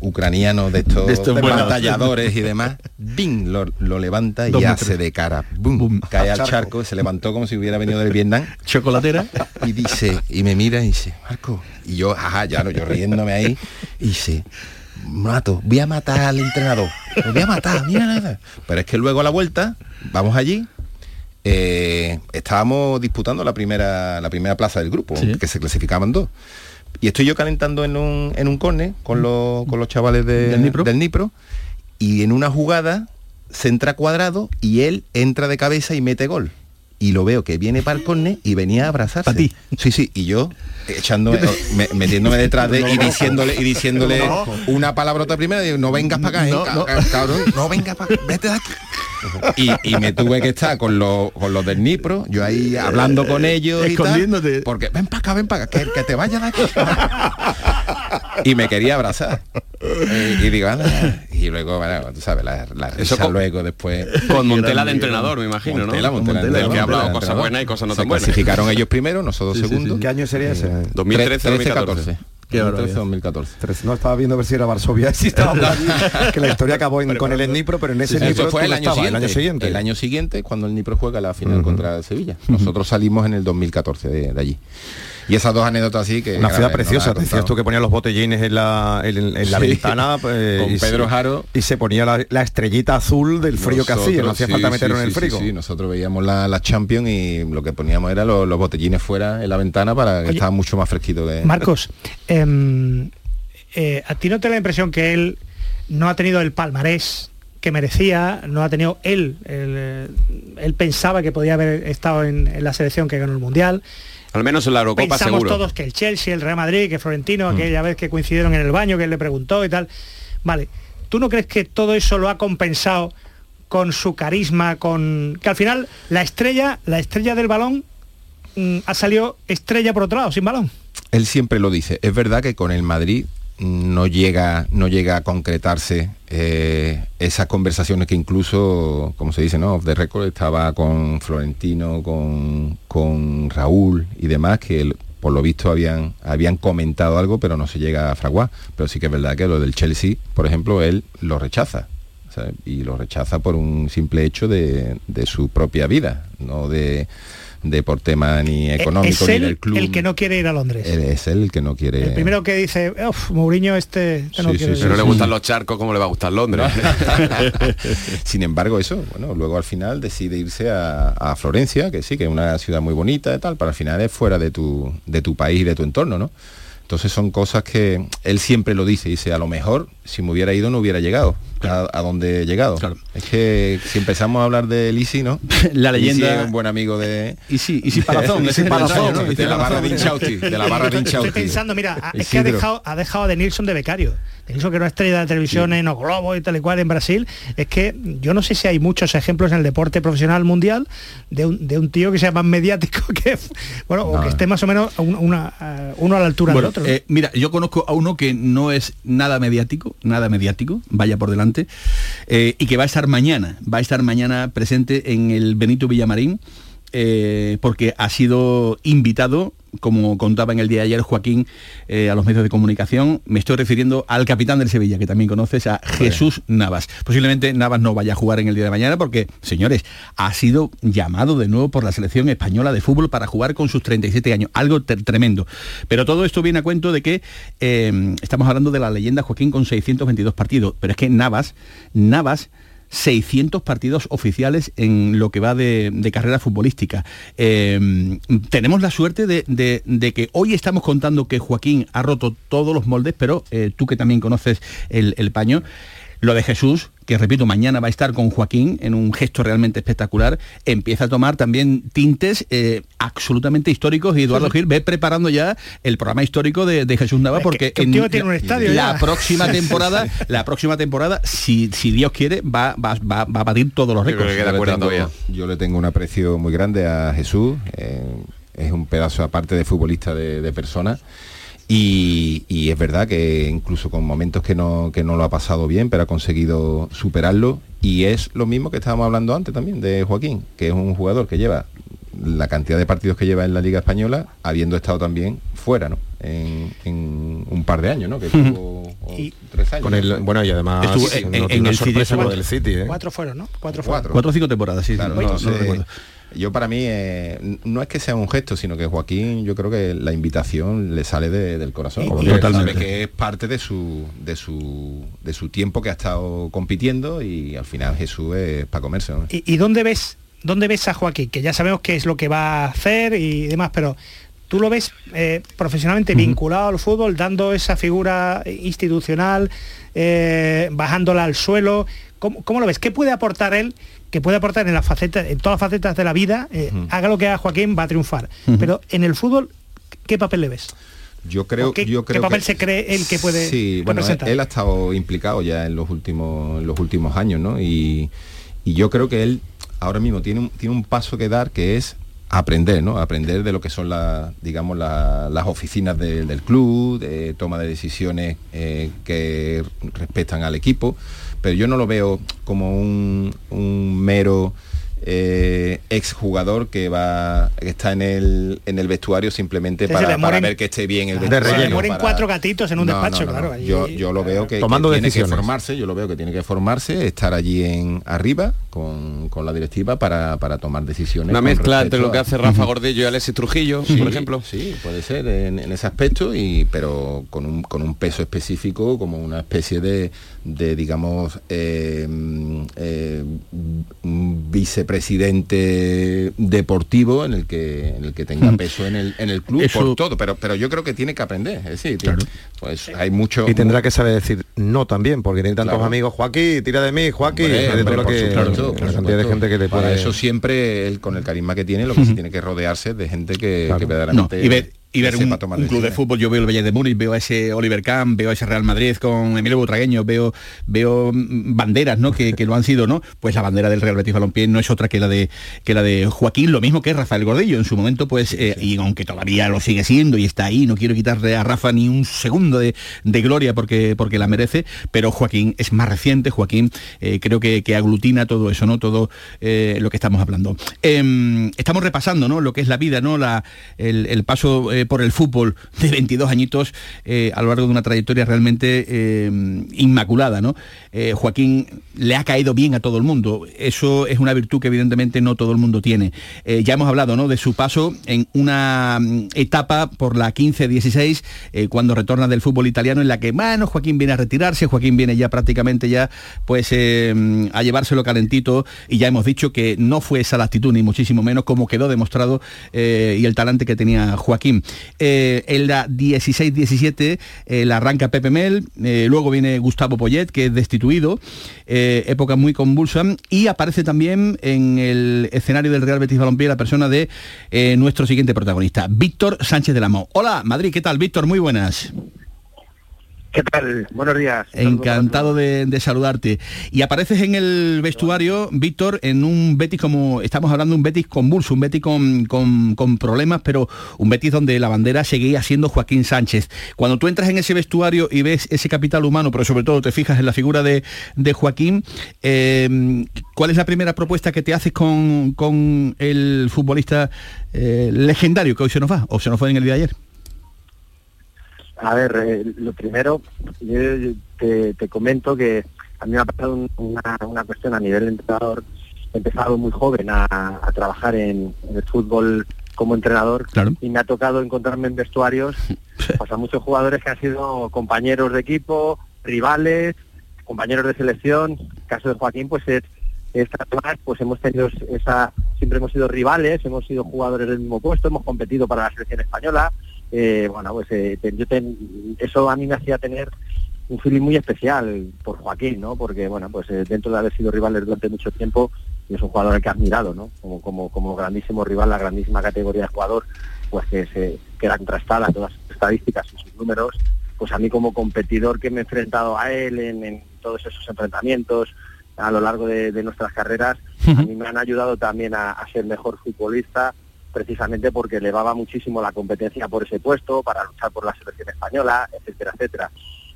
ucranianos de estos, De estos buenos. batalladores y demás, ¡bing! Lo, lo levanta y Dos hace metros. de cara, ¡bum! cae al Charco. charco, se levantó como si hubiera venido del Vietnam. Chocolatera. Y dice, y me mira y dice, Marco, y yo, ajá, ya no, yo riéndome ahí, y dice, mato, voy a matar al entrenador, lo voy a matar, mira nada. Pero es que luego a la vuelta, vamos allí, eh, estábamos disputando la primera, la primera plaza del grupo, Sí. que se clasificaban dos. Y estoy yo calentando en un, en un córner con los, con los chavales de- ¿Del Nipro? del Nipro, y en una jugada se entra cuadrado y él entra de cabeza y mete gol. Y lo veo que viene para el córner y venía a abrazarse. Pa' ti. Sí, sí, y yo echando, me- metiéndome detrás de [laughs] y diciéndole y diciéndole una palabrota primero, digo, no vengas para acá, eh, No, ca- no. ca- cabrón, no vengas para vete de aquí. Y, y me tuve que estar con los, con los del Nipro, yo ahí hablando con ellos y tal, Escondiéndote. porque ven para acá, ven para acá, que, que te vayas de aquí. y me quería abrazar. Y, y digo, anda. Y luego, bueno, tú sabes, la, la Eso risa con- luego después. Con Montela de entrenador, me imagino, Montela, ¿no? Montela, Del que ha hablado cosas buenas y cosas no Se tan buenas. clasificaron ellos primero, nosotros segundo. ¿Qué año sería ese? 2013, 2014. Qué 2013, barbaridad. 2014. Tres- No estaba viendo a ver si era Varsovia, [laughs] si estaba allí, que la historia acabó en- con el Nipro, pero en ese Eso Nipro fue el año, siguiente, el año siguiente. El año siguiente, cuando el Nipro juega la final contra el Sevilla.Nosotros salimos en el 2014 de, de allí. Y esas dos anécdotas así que... Una ciudad no preciosa, he decías tú que ponías los botellines en la, en, en la Sí. ventana [laughs] pues, Con Pedro Jaro. y se ponía la, la estrellita azul del frío que hacía, no Nosotros, hacía sí, falta sí, meterlo en el sí, frigo. Sí, nosotros veíamos la, la Champions y lo que poníamos era los, los botellines fuera en la ventana para que Oye, estaba mucho más fresquito de... Marcos, em, eh, ¿a ti no te da la impresión que él no ha tenido el palmarés que merecía, no ha tenido él, él, eh, él pensaba que podía haber estado en, en la selección que ganó el Mundial? Al menos en la Eurocopa Pensamos seguro. todos que el Chelsea, el Real Madrid, que Florentino, Mm. aquella vez que coincidieron en el baño, que él le preguntó y tal. Vale, ¿tú no crees que todo eso lo ha compensado con su carisma, con que al final la estrella, la estrella del balón mm, ha salido estrella por otro lado, sin balón? él siempre lo dice. Es verdad que con el Madrid no llega, no llega a concretarse eh, esas conversaciones que incluso, como se dice, ¿no? Off the record estaba con Florentino, con, con Raúl y demás, que por lo visto habían, habían comentado algo, pero no se llega a fraguar. Pero sí que es verdad que lo del Chelsea, por ejemplo, él lo rechaza. Y lo rechaza por un simple hecho de, de su propia vida, no de, de por tema ni económico es ni del club. el que no quiere ir a Londres. Él- es él el que no quiere. El primero que dice, uff, Mourinho este, este no Sí, quiere sí, ir". Si no le gustan los charcos, ¿cómo le va a gustar Londres? [laughs] Sin embargo, eso, bueno, luego al final decide irse a, a Florencia, que sí, que es una ciudad muy bonita y tal, pero al final es fuera de tu, de tu país y de tu entorno, ¿no? Entonces son cosas que él siempre lo dice, dice, a lo mejor si me hubiera ido no hubiera llegado a, a donde he llegado. Es que si empezamos a hablar de Lisi, ¿no? [laughs] La leyenda- Lisi es un buen amigo de... Y sí, y sí Palazón, [laughs] el Palazón, de la barra de Inchausti, de la barra de Estoy pensando, mira, es que ha dejado, ha dejado a De Nilsson de becario. Nilsson, que una estrella de televisión en los globos y tal y cual en Brasil, es que yo no sé si hay muchos ejemplos en el deporte profesional mundial de un, de un tío que sea más mediático [laughs] que, bueno, o que esté más o menos a un- una, a- uno a la altura Bueno, del otro. ¿no? eh, mira, yo conozco a uno que no es nada mediático, nada mediático, vaya por delante, eh, y que va a estar mañana, va a estar mañana presente en el Benito Villamarín, eh, porque ha sido invitado como contaba en el día de ayer Joaquín eh, a los medios de comunicación, me estoy refiriendo al capitán del Sevilla, que también conoces, a Jesús Navas. Posiblemente Navas no vaya a jugar en el día de mañana porque, señores, ha sido llamado de nuevo por la selección española de fútbol para jugar con sus 37 años. Algo tremendo. Pero todo esto viene a cuento de que eh, estamos hablando de la leyenda Joaquín con 622 partidos. Pero es que Navas, Navas 600 partidos oficiales en lo que va de, carrera futbolística. Eh, tenemos la suerte de, que hoy estamos contando que Joaquín ha roto todos los moldes, pero eh, tú que también conoces el, el paño, lo de Jesús, que repito, mañana va a estar con Joaquín en un gesto realmente espectacular, empieza a tomar también tintes eh, absolutamente históricos. Y Eduardo Gil ve preparando ya el programa histórico de, Jesús Nava porque tiene un estadio la próxima [laughs] temporada, la próxima temporada, si, si Dios quiere, va, va, va, a batir todos los récords. Yo, le tengo un aprecio muy grande a Jesús, eh, es un pedazo aparte de futbolista de, de persona y, es verdad que incluso con momentos que no, que no lo ha pasado bien, pero ha conseguido superarlo. Y es lo mismo que estábamos hablando antes también de Joaquín, que es un jugador que lleva la cantidad de partidos que lleva en la Liga Española, habiendo estado también fuera, ¿no? En, un par de años, ¿no? Que [laughs] tuvo tres años. bueno, y además en, en, el sorpresa del City. ¿eh? Cuatro fueron, ¿no? Cuatro fueron. Cuatro o cinco temporadas, sí. Claro, yo para mí eh, no es que sea un gesto, sino que Joaquín yo creo que la invitación le sale del corazón. totalmente. que es parte de su, de su de su tiempo que ha estado compitiendo y al final Jesús es para comerse. ¿Y, dónde ves dónde ves a Joaquín? Que ya sabemos qué es lo que va a hacer y demás, pero tú lo ves eh, profesionalmente vinculado al fútbol, dando esa figura institucional, eh, bajándola al suelo. ¿Cómo, ¿Cómo, lo ves? ¿Qué puede aportar él que puede aportar en, las facetas, en todas las facetas de la vida, eh, haga lo que haga Joaquín, va a triunfar. Pero en el fútbol, ¿qué papel le ves? Yo creo, qué, yo creo papel se cree él que puede sí, bueno, él, ha estado implicado ya en los últimos, los últimos años, ¿no? Y, yo creo que él ahora mismo tiene un, tiene un paso que dar que es aprender, ¿no? Aprender de lo que son las, digamos, las oficinas del club, de toma de decisiones eh, que respetan al equipo pero yo no lo veo como un, mero eh, exjugador que va que está en el en el vestuario simplemente para, ver que esté bien el vestuario. mueren cuatro gatitos en un despacho, claro. Yo, yo, lo veo que, Tomando tiene que formarse, yo lo veo que tiene que formarse, estar allí en arriba con, la directiva para, tomar decisiones. Una mezcla entre lo que hace Rafa Gordillo y Alexis Trujillo, por ejemplo. Sí, puede ser en, ese aspecto, y, pero con un, con un peso específico como una especie de, de digamos, eh, eh, vicepresidente deportivo en el que, en el que tenga mm. peso en el, en el club por todo, pero, pero yo creo que tiene que aprender, es decir, pues hay mucho... Y tendrá que saber decir no también, porque tiene tantos amigos, Joaquín, tira de mí, Joaquín, de gente que le puede... eso siempre, él, con el carisma que tiene, lo que se tiene que rodearse de gente que, verdaderamente y ver un, club de fútbol, yo veo el Valle de Múnich, veo a ese Oliver Kahn, veo a ese Real Madrid con Emilio Butragueño, veo, veo mm, banderas ¿no? que, lo han sido, ¿no? Pues la bandera del Real Betis Balompié no es otra que la de que la de Joaquín, lo mismo que Rafael Gordillo. En su momento, pues, eh, y aunque todavía lo sigue siendo y está ahí, no quiero quitarle a Rafa ni un segundo de, gloria porque, porque la merece, pero Joaquín es más reciente, Joaquín eh, creo que, aglutina todo eso, ¿no? Todo eh, lo que estamos hablando. Em, estamos repasando, ¿no? Lo que es la vida, ¿no? La, el, paso por el fútbol de 22 añitos eh, a lo largo de una trayectoria realmente eh, inmaculada. ¿no? Eh, Joaquín le ha caído bien a todo el mundo. Eso es una virtud que evidentemente no todo el mundo tiene. ya hemos hablado ¿no? de su paso en una mm, etapa por la 15-16, cuando retorna del fútbol italiano, en la que, bueno, Joaquín viene a retirarse, Joaquín viene ya prácticamente ya pues a llevárselo calentito y ya hemos dicho que no fue esa la actitud, ni muchísimo menos, como quedó demostrado y el talante que tenía Joaquín. Eh, en la 16-17 eh, la arranca Pepe Mel, eh, luego viene Gustavo Poyet, que es destituido, época muy convulsa, y aparece también en el escenario del Real Betis Balompié la persona de nuestro siguiente protagonista, Víctor Sánchez de la Mo. Hola, Madrid, ¿qué tal, Víctor? Muy buenas. ¿Qué tal? Buenos días. Encantado de, saludarte. Y apareces en el vestuario, Víctor, en un Betis como, estamos hablando de un Betis convulso, un Betis con, con, problemas, pero un Betis donde la bandera seguía siendo Joaquín Sánchez. Cuando tú entras en ese vestuario y ves ese capital humano, pero sobre todo te fijas en la figura de, Joaquín, eh, ¿cuál es la primera propuesta que te haces con, con el futbolista eh, legendario que hoy se nos va o se nos fue en el día de ayer? A ver, eh, lo primero, yo te, te comento que a mí me ha pasado un- una, una cuestión a nivel de entrenador. He empezado muy joven a, a trabajar en, en el fútbol como entrenador y me ha tocado encontrarme en vestuarios [laughs] pues, a muchos jugadores que han sido compañeros de equipo, rivales, compañeros de selección. El caso de Joaquín, pues es, es además, pues hemos tenido esa, siempre hemos sido rivales, hemos sido jugadores del mismo puesto, hemos competido para la selección española. Eh, bueno, pues eh, yo ten- eso a mí me hacía tener un feeling muy especial por Joaquín, ¿no? Porque, bueno, pues eh, dentro de haber sido rivales durante mucho tiempo, y es un jugador al que he admirado, ¿no? Como, como, como grandísimo rival, la grandísima categoría de jugador, pues que, se, que era contrastada todas sus estadísticas y sus números, pues a mí como competidor que me he enfrentado a él en, en todos esos enfrentamientos a lo largo de, de nuestras carreras, a mí me han ayudado también a, a ser mejor futbolista, precisamente porque elevaba muchísimo la competencia por ese puesto, para luchar por la selección española, etcétera, etcétera.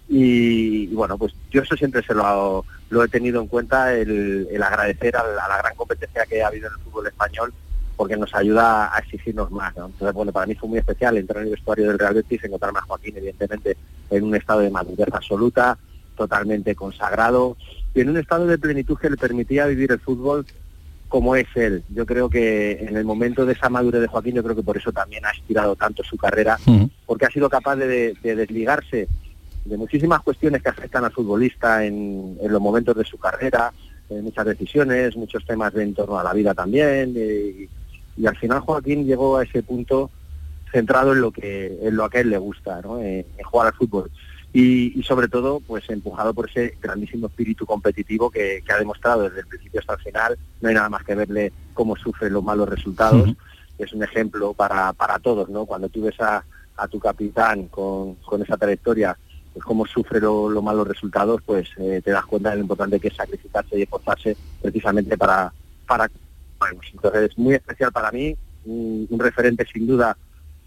Y, bueno, pues yo eso siempre se lo, he tenido en cuenta, el, agradecer a la, gran competencia que ha habido en el fútbol español, porque nos ayuda a exigirnos más. Entonces, bueno, para mí fue muy especial entrar en el vestuario del Real Betis, encontrarme a Joaquín, evidentemente, en un estado de madurez absoluta, totalmente consagrado, y en un estado de plenitud que le permitía vivir el fútbol como es él. Yo creo que en el momento de esa madurez de Joaquín, yo creo que por eso también ha estirado tanto su carrera, porque ha sido capaz de, de desligarse de muchísimas cuestiones que afectan al futbolista en, en los momentos de su carrera, en muchas decisiones, muchos temas de en torno a la vida también, y, y al final Joaquín llegó a ese punto centrado en lo que en lo que a él le gusta, ¿no? en, en jugar al fútbol. Y, y sobre todo, pues empujado por ese grandísimo espíritu competitivo que, que ha demostrado desde el principio hasta el final. No hay nada más que verle cómo sufre los malos resultados. Es un ejemplo para, para todos, ¿no? Cuando tú ves a, a tu capitán con, con esa trayectoria, pues cómo sufre lo- los malos resultados, pues eh, te das cuenta de lo importante que es sacrificarse y esforzarse precisamente para... para bueno, entonces, muy especial para mí, un, un referente sin duda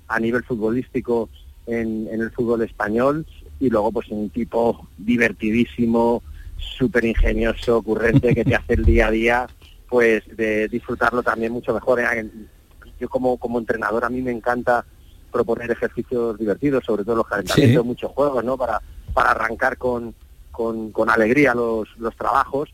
a nivel futbolístico en, en el fútbol español y luego pues un tipo divertidísimo, súper ingenioso, ocurrente, que te [laughs] hace el día a día pues de disfrutarlo también mucho mejor. Eh, Yo como, como entrenador a mí me encanta proponer ejercicios divertidos, sobre todo los calentamientos, Sí. muchos juegos, ¿no? Para, para arrancar con, con, con alegría los, los trabajos.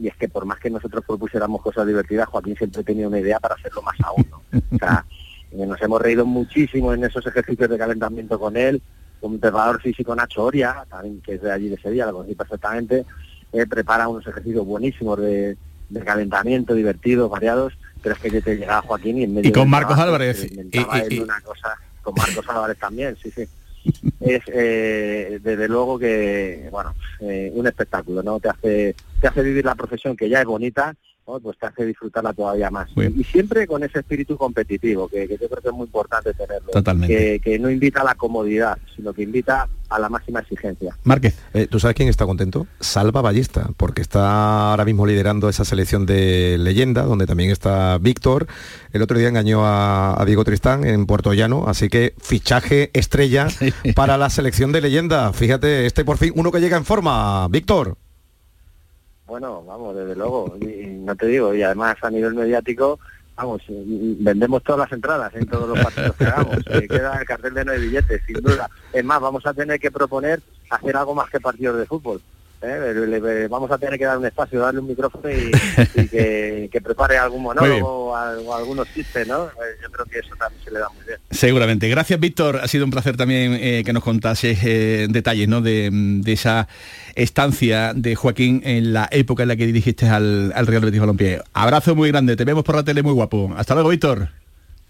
Y es que por más que nosotros propusiéramos cosas divertidas, Joaquín siempre tenía una idea para hacerlo más aún. ¿no? O sea, nos hemos reído muchísimo en esos ejercicios de calentamiento con él, un preparador físico Nacho Oria, también que es de allí de Sevilla, lo conocí perfectamente, eh, prepara unos ejercicios buenísimos de, de calentamiento, divertidos, variados, pero es que yo te llegaba Joaquín y en medio Y con Marcos trabajo Álvarez. se inventaba Y- y- él y- una cosa, con Marcos Álvarez también, sí, sí. [laughs] Es eh, desde luego que, bueno, eh, un espectáculo, ¿no? Te hace, te hace vivir la profesión que ya es bonita, ¿no? pues te hace disfrutarla todavía más. Y siempre con ese espíritu competitivo, que, que yo creo que es muy importante tenerlo. Totalmente. Que, que no invita a la comodidad, sino que invita a la máxima exigencia. Márquez. Eh, ¿Tú sabes quién está contento? Salva Ballista, porque está ahora mismo liderando esa selección de leyenda, donde también está Víctor. El otro día engañó a, a Diego Tristán en Puerto Llano, así que fichaje estrella [laughs] para la selección de leyenda. Fíjate, este por fin uno que llega en forma, Víctor. Bueno, vamos, desde luego, y, y no te digo, y además a nivel mediático, vamos, y vendemos todas las entradas en todos los partidos que hagamos, Eh, [laughs] queda el cartel de no hay billetes, sin duda. Es más, vamos a tener que proponer hacer algo más que partidos de fútbol. ¿Eh? Le- le- vamos a tener que dar un espacio, darle un micrófono y, [laughs] y que, que prepare algún monólogo o, al- o algunos chistes, ¿no? Eh, Yo creo que eso también se le da muy bien. Seguramente. Gracias, Víctor. Ha sido un placer también eh, que nos contases eh, detalles ¿no? de, de esa estancia de Joaquín en la época en la que dirigiste al, al Real Betis Balompié. Abrazo muy grande. Te vemos por la tele muy guapo. Hasta luego, Víctor.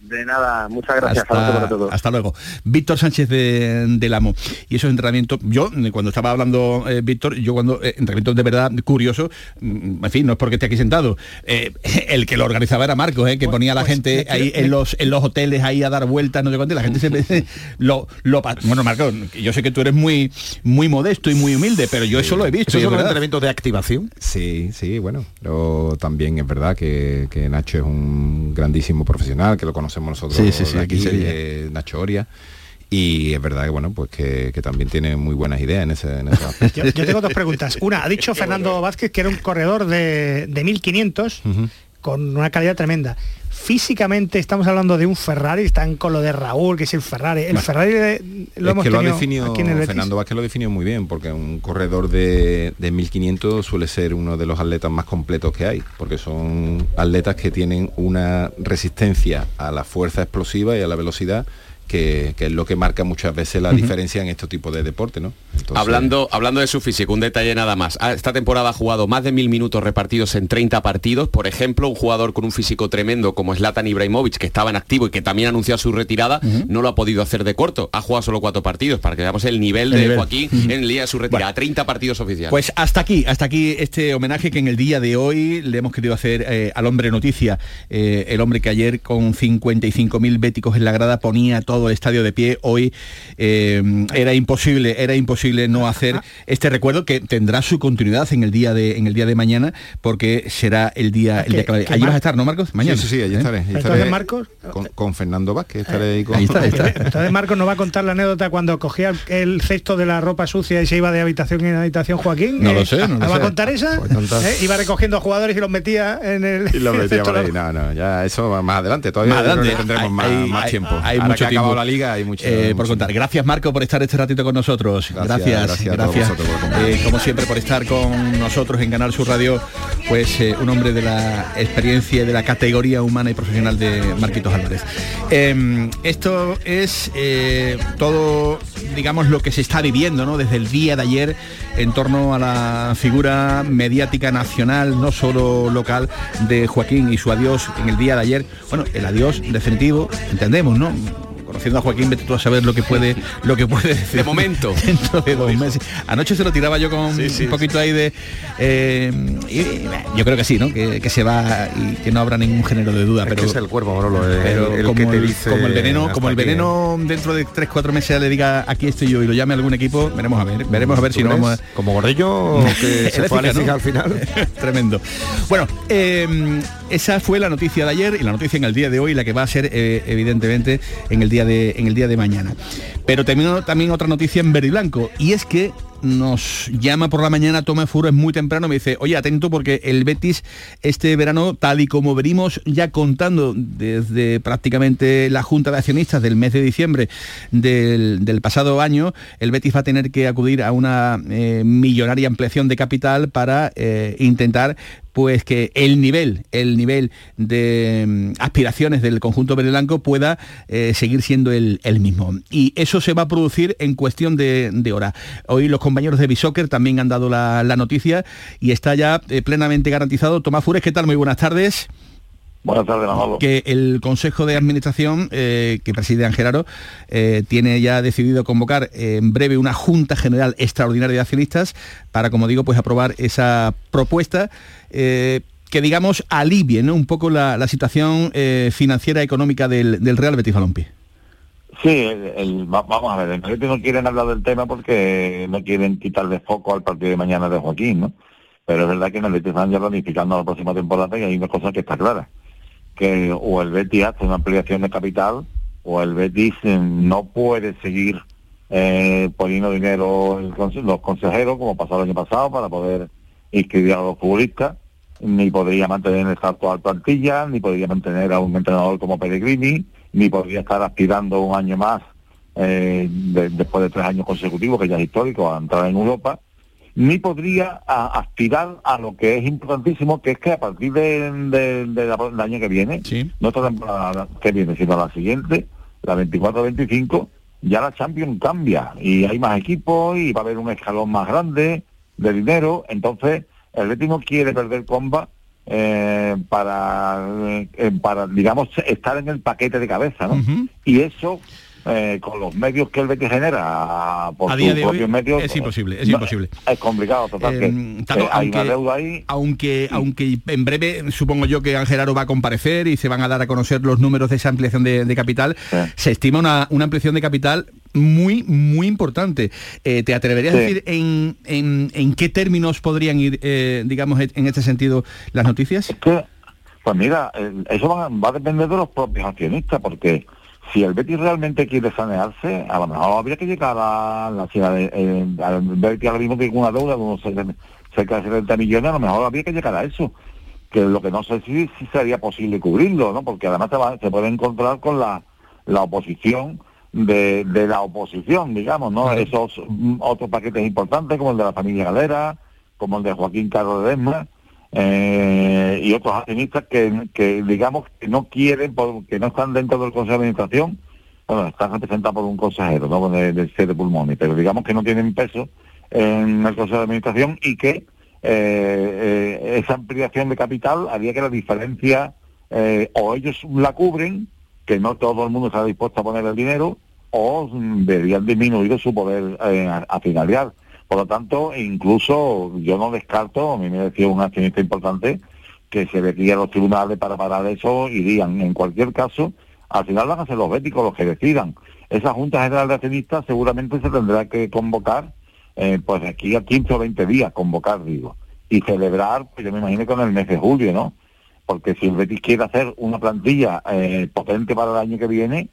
De nada, muchas gracias Hasta, para todos. hasta luego. Víctor Sánchez de, del Amo. Y esos entrenamientos, yo cuando estaba hablando eh, Víctor, yo cuando eh, entrenamientos de verdad curioso, mm, en fin, no es porque esté aquí sentado, eh, [laughs] el que lo organizaba era Marcos, eh, que ponía a la gente ahí en los en los hoteles ahí a dar vueltas, no sé cuánto, y la gente se [laughs] [laughs] lo, lo bueno Marcos, yo sé que tú eres muy muy modesto y muy humilde, pero yo eso lo he visto. ¿Esos son los entrenamientos de activación? Sí, sí, bueno, pero también es verdad que, que Nacho es un grandísimo profesional, que lo conocemos nosotros Sí, sí, sí, aquí eh, Nacho Oria. y es verdad que bueno pues que, que también tiene muy buenas ideas en ese, en ese aspecto. Yo, yo tengo dos preguntas. Una, ha dicho [laughs] Fernando Vázquez que era un corredor de, de 1500 con una calidad tremenda. Físicamente estamos hablando de un Ferrari, están con lo de Raúl, que es el Ferrari. El Bueno, Ferrari de- lo es hemos que lo ha definido aquí en el. Fernando Vázquez lo definió muy bien porque un corredor de, de 1500 suele ser uno de los atletas más completos que hay porque son atletas que tienen una resistencia a la fuerza explosiva y a la velocidad que, que es lo que marca muchas veces la diferencia en este tipo de deporte ¿no? Entonces, Hablando, hablando de su físico, un detalle nada más. Ah, Esta temporada ha jugado más de mil minutos repartidos en 30 partidos. Por ejemplo, un jugador con un físico tremendo como Zlatan Ibrahimovic, que estaba en activo y que también ha anunciado su retirada, no lo ha podido hacer de corto. Ha jugado solo cuatro partidos, para que veamos el nivel El de nivel. Joaquín en el día de su retirada. 30 partidos oficiales. Pues hasta aquí, hasta aquí este homenaje que en el día de hoy le hemos querido hacer eh, al hombre noticia, eh, el hombre que ayer con 55.000 béticos en la grada ponía todo el estadio de pie, hoy eh, era imposible, era imposible no hacer este recuerdo que tendrá su continuidad en el día de en el día de mañana porque será el día el día clave. Allí vas a estar, ¿no, Marcos? Mañana. Sí, sí, sí, allí ¿Eh? estaré. allí Entonces, estaré Marcos, con, con Fernando Vázquez estaré ahí con... Ahí está, ahí está. Entonces Marcos nos va a contar la anécdota cuando cogía el cesto de la ropa sucia y se iba de habitación en habitación Joaquín. No Eh, lo sé, no lo ¿nos va a contar esa? Eh, Iba recogiendo a jugadores y los metía en el... Y lo [laughs] metía por ahí. No, no, ya eso va más adelante. Todavía Más adelante. tendremos Hay- más, hay- más hay- tiempo. Hay mucho ha acabado la liga hay mucho, Eh, mucho por contar. Gracias Marco por estar este ratito con nosotros. Gracias, Gracias, gracias. Eh, como siempre por estar con nosotros en Canal Sur Radio, pues eh, un hombre de la experiencia y de la categoría humana y profesional de Marquitos Álvarez. Eh, esto es todo, digamos, lo que se está viviendo, ¿no? Desde el día de ayer en torno a la figura mediática nacional, no solo local, de Joaquín y su adiós en el día de ayer. Bueno, el adiós definitivo, entendemos, ¿no? Conociendo a Joaquín, vete tú a saber lo que puede, lo que puede decir. De momento. [laughs] Dentro de dos meses. Anoche se lo tiraba yo con un poquito ahí de. eh, y, y, yo creo que sí, ¿no? Que, que se va y que no habrá ningún género de duda. Es pero que es el cuerpo, Manolo, el- pero el como, que te el, dice como el veneno, como el aquí, veneno dentro de 3-4 meses le diga aquí estoy yo y lo llame a algún equipo, veremos a ver, veremos a ver ¿Tú si no vamos a. Como Gordillo, [laughs] que se fue al final. [laughs] Tremendo. Bueno, eh, esa fue la noticia de ayer y la noticia en el día de hoy, la que va a ser eh, evidentemente en el día de en el día de mañana. Pero termino también otra noticia en verde y blanco y es que nos llama por la mañana Tomás Furo, es muy temprano, me dice, oye, atento porque el Betis este verano, tal y como venimos ya contando desde prácticamente la Junta de Accionistas del mes de diciembre del, pasado año, el Betis va a tener que acudir a una eh, millonaria ampliación de capital para eh, intentar pues que el nivel, el nivel de mm, aspiraciones del conjunto verde blanco pueda eh, seguir siendo el, el mismo. Y eso se va a producir en cuestión de, de hora. Hoy los compañeros de Bisoccer también han dado la, la noticia y está ya eh, plenamente garantizado. Tomás Fures, ¿qué tal? Muy buenas tardes. Buenas tardes, Manolo. Que el Consejo de Administración eh, que preside Angelaro eh, tiene ya decidido convocar en breve una Junta General Extraordinaria de Accionistas para, como digo, pues aprobar esa propuesta eh, que, digamos, alivie ¿no? un poco la, la situación financiera económica del, del Real Betis Balompié. Sí, el- el- va- vamos a ver, en Madrid no quieren hablar del tema porque no quieren quitarle foco al partido de mañana de Joaquín, ¿no? Pero es verdad que en el Betis están ya planificando la próxima temporada y hay una cosa que está clara, que o el Betis hace una ampliación de capital o el Betis eh, no puede seguir eh, poniendo dinero el los consejeros como pasó el año pasado para poder inscribir a los futbolistas, ni podría mantener esa actual plantilla, ni podría mantener a un entrenador como Pellegrini, ni podría estar aspirando un año más eh, de- después de tres años consecutivos, que ya es histórico, a entrar en Europa, ni podría a- aspirar a lo que es importantísimo, que es que a partir de, de- del año que viene, no esta temporada que viene, sino la siguiente, la 24-25, ya la Champions cambia y hay más equipos y va a haber un escalón más grande de dinero, entonces el Betis no quiere perder comba eh, para, eh, para, digamos, estar en el paquete de cabeza, ¿no? Y eso, eh, con los medios que el Betis genera por A día de hoy medios, es imposible, es no, imposible. Es complicado, total, que- Eh, que Tato, hay una aunque- deuda ahí. Aunque, aunque en breve supongo yo que Angelaro va a comparecer y se van a dar a conocer los números de esa ampliación de, de capital, se estima una, una ampliación de capital muy, muy importante. Eh, ¿Te atreverías a decir en, en- en qué términos podrían ir, eh, digamos, en este sentido las noticias? que, pues mira, eso va, va a depender de los propios accionistas, porque si el Betis realmente quiere sanearse, a lo mejor habría que llegar a la ciudad de eh, al Betis ahora mismo tiene una deuda de unos cerca de 70 millones, a lo mejor habría que llegar a eso. Que lo que no sé si, si sería posible cubrirlo, ¿no? Porque además se, va- se puede encontrar con la, la oposición de, de la oposición, digamos, ¿no? Esos mm, otros paquetes importantes, como el de la familia Galera, como el de Joaquín Carlos de Desma, eh, y otros accionistas que, digamos, que no quieren, que no están dentro del Consejo de Administración, bueno, están representados por un consejero, ¿no? De, del C de pulmones, pero digamos que no tienen peso en el Consejo de Administración y que eh, eh, esa ampliación de capital haría que la diferencia eh, o ellos la cubren, que no todo el mundo está dispuesto a poner el dinero, o verían disminuido su poder eh, a, a. Por lo tanto, incluso yo no descarto, a mí me decía un accionista importante, que se vería a los tribunales para parar eso, irían. En cualquier caso, al final van a ser los béticos los que decidan. Esa Junta General de Accionistas seguramente se tendrá que convocar, eh, pues aquí a 15 o 20 días, convocar, digo, y celebrar, pues yo me imagino con el mes de julio, ¿no? Porque si el Betis quiere hacer una plantilla eh, potente para el año que viene,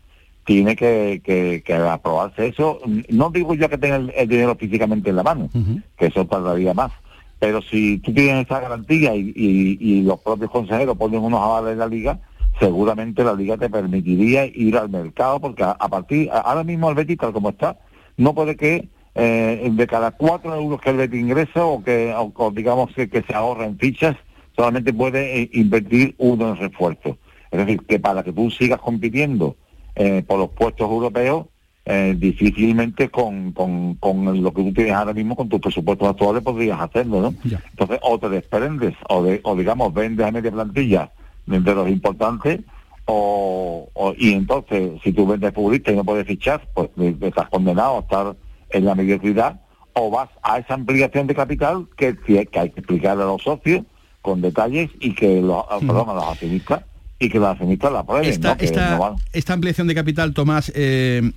tiene que, que- que aprobarse eso. No digo yo que tenga el, el dinero físicamente en la mano, que eso tardaría más. Pero si tú tienes esa garantía y, y- y los propios consejeros ponen unos avales en la liga, seguramente la liga te permitiría ir al mercado, porque a, a partir, a- ahora mismo el Betis, tal como está, no puede que eh, de cada cuatro euros que el Betis ingresa o que o- o digamos que, que se ahorra en fichas, solamente puede eh, invertir uno en refuerzo. Es decir, que para que tú sigas compitiendo eh, por los puestos europeos, eh, difícilmente con, con, con lo que tú tienes ahora mismo, con tus presupuestos actuales, podrías hacerlo, ¿no? Entonces, o te desprendes, o, de, o digamos, vendes a media plantilla de los importantes, o, o- y entonces, si tú vendes futbolista y no puedes fichar, pues estás condenado a estar en la mediocridad, o vas a esa ampliación de capital que, que hay que explicarle a los socios con detalles y que los, perdón, a los accionistas y que los accionistas la aprueben, Esta, ¿no? Esta- no esta ampliación de capital, Tomás, eh,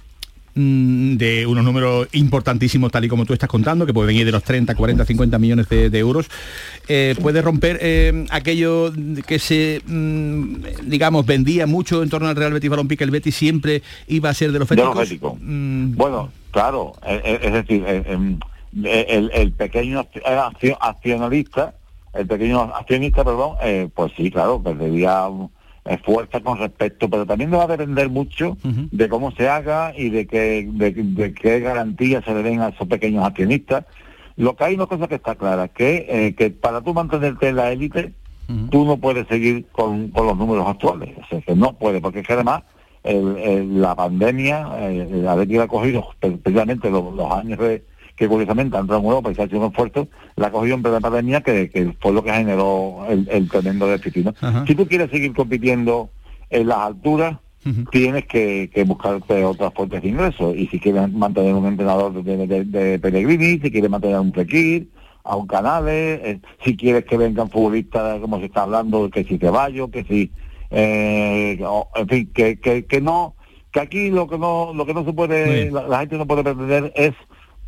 mm, de unos números importantísimos, tal y como tú estás contando, que pueden ir de los 30, 40, 50 millones de, de euros, eh, puede romper eh, aquello que se, mm, digamos, vendía mucho en torno al Real Betis Balompié, que el Betis siempre iba a ser de los De los féticos. Mm, Bueno, claro, eh, eh, es decir, eh, em, eh, el, el pequeño acci- accio- accionalista, el pequeño accionista, perdón, eh, pues sí, claro, perdería eh, fuerza con respecto, pero también va a depender mucho de cómo se haga y de qué, de, de qué garantías se le den a esos pequeños accionistas. Lo que hay una cosa que está clara, que, eh, que para tú mantenerte en la élite, tú no puedes seguir con, con los números actuales. O sea, que no puede, porque es que además el- el- la pandemia, eh, el haber que ha cogido especialmente los, los años de- que curiosamente han entrado en Europa y se ha hecho un esfuerzo, la ha cogido en plena pandemia que, que fue lo que generó el, el tremendo déficit. ¿no? Si tú quieres seguir compitiendo en las alturas, tienes que, que buscarte otras fuentes de ingresos. Y si quieres mantener un entrenador de, de, de Pellegrini, si quieres mantener un Fekir, a un Canales, eh, si quieres que vengan futbolistas, como se está hablando, que si Ceballos, que si... eh, en fin, que, que, que no... Que aquí lo que no lo que no se puede, la, la gente no puede pretender es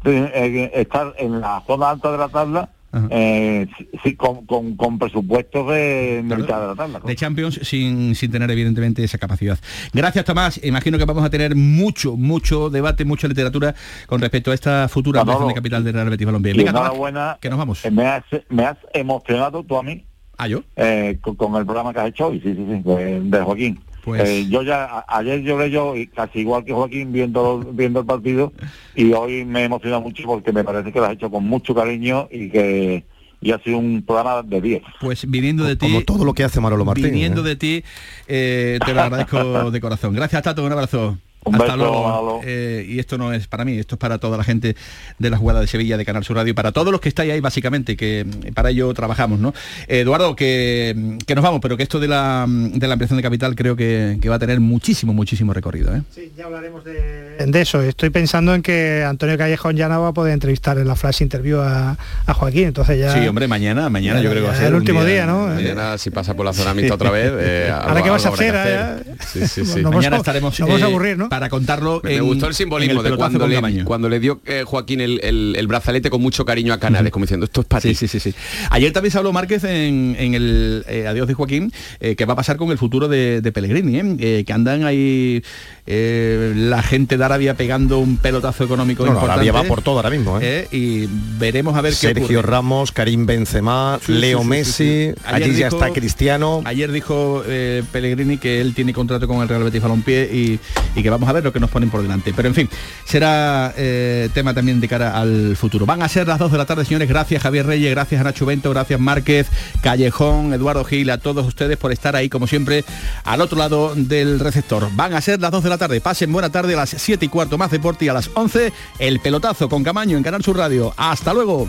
eh, estar en la zona alta de la tabla eh, sí, con, con, con presupuestos de mitad de la tabla. de Champions sin, sin tener evidentemente esa capacidad. Gracias Tomás, imagino que vamos a tener mucho, mucho debate, mucha literatura con respecto a esta futura ampliación de capital de Real Betis Balompié. Venga, Tomás, enhorabuena, que nos vamos. Me has, me has emocionado tú a mí. ¿Ah, yo? Eh, con, con el programa que has hecho hoy, sí, sí, sí, de Joaquín. Pues- Eh, yo ya, a- ayer lloré yo, casi igual que Joaquín, viendo, viendo el partido, y hoy me emociona mucho porque me parece que lo has hecho con mucho cariño y que y ha sido un programa de 10. Pues viniendo de ti... Como todo lo que hace Manolo Martín. Viniendo ¿eh? de ti, eh, te lo agradezco de corazón. Gracias, Tato, un abrazo. Un Hasta beso, luego. Eh, y esto no es para mí, esto es para toda la gente de la jugada de Sevilla, de Canal Sur Radio, para todos los que estáis ahí básicamente, que mm, para ello trabajamos, ¿no? Eduardo, que, mm, que nos vamos, pero que esto de la, mm, de la ampliación de capital creo que, que va a tener muchísimo, muchísimo recorrido. ¿eh? de eso. Estoy pensando en que Antonio Callejón ya no va a poder entrevistar en la flash interview a, a Joaquín. Entonces ya. Sí, hombre, mañana, mañana Ya, yo creo que va a ya ser el último día, ¿no? Mañana si pasa por la zona mixta otra vez. eh, [laughs] Ahora algo- qué vas a hacer, ¿eh? Sí, sí, sí. Mañana estaremos nos vamos a eh, aburrir, ¿no? Para contarlo. Me en- gustó el simbolismo de cuando le, Camaño. cuando le dio eh, Joaquín el, el- el brazalete con mucho cariño a Canales, como diciendo, esto es para Sí, ti. sí, sí, sí. Ayer también se habló Márquez en, en el eh, Adiós de Joaquín, eh, que va a pasar con el futuro de, de Pellegrini. Eh, que andan ahí eh, la gente de Arabia pegando un pelotazo económico No, importante. Arabia va por todo ahora mismo, ¿eh? Eh, y veremos a ver qué Sergio. Ramos, Karim Benzema, Sí, Leo sí, sí, Messi, allí ya está Cristiano. Ayer dijo eh, Pellegrini que él tiene contrato con el Real Betis Balompié y, y que vamos a ver lo que nos ponen por delante. Pero en fin, será tema también de cara al futuro. Van a ser las 2 de la tarde, señores. Gracias Javier Reyes, gracias a Nacho Bento, gracias Márquez, Callejón, Eduardo Gil, a todos ustedes por estar ahí, como siempre, al otro lado del receptor. Van a ser las 2 de la tarde. Pasen buena tarde a las 7 y cuarto más deporte y a las 11 el pelotazo con Camaño en Canal Sur Radio. Hasta luego.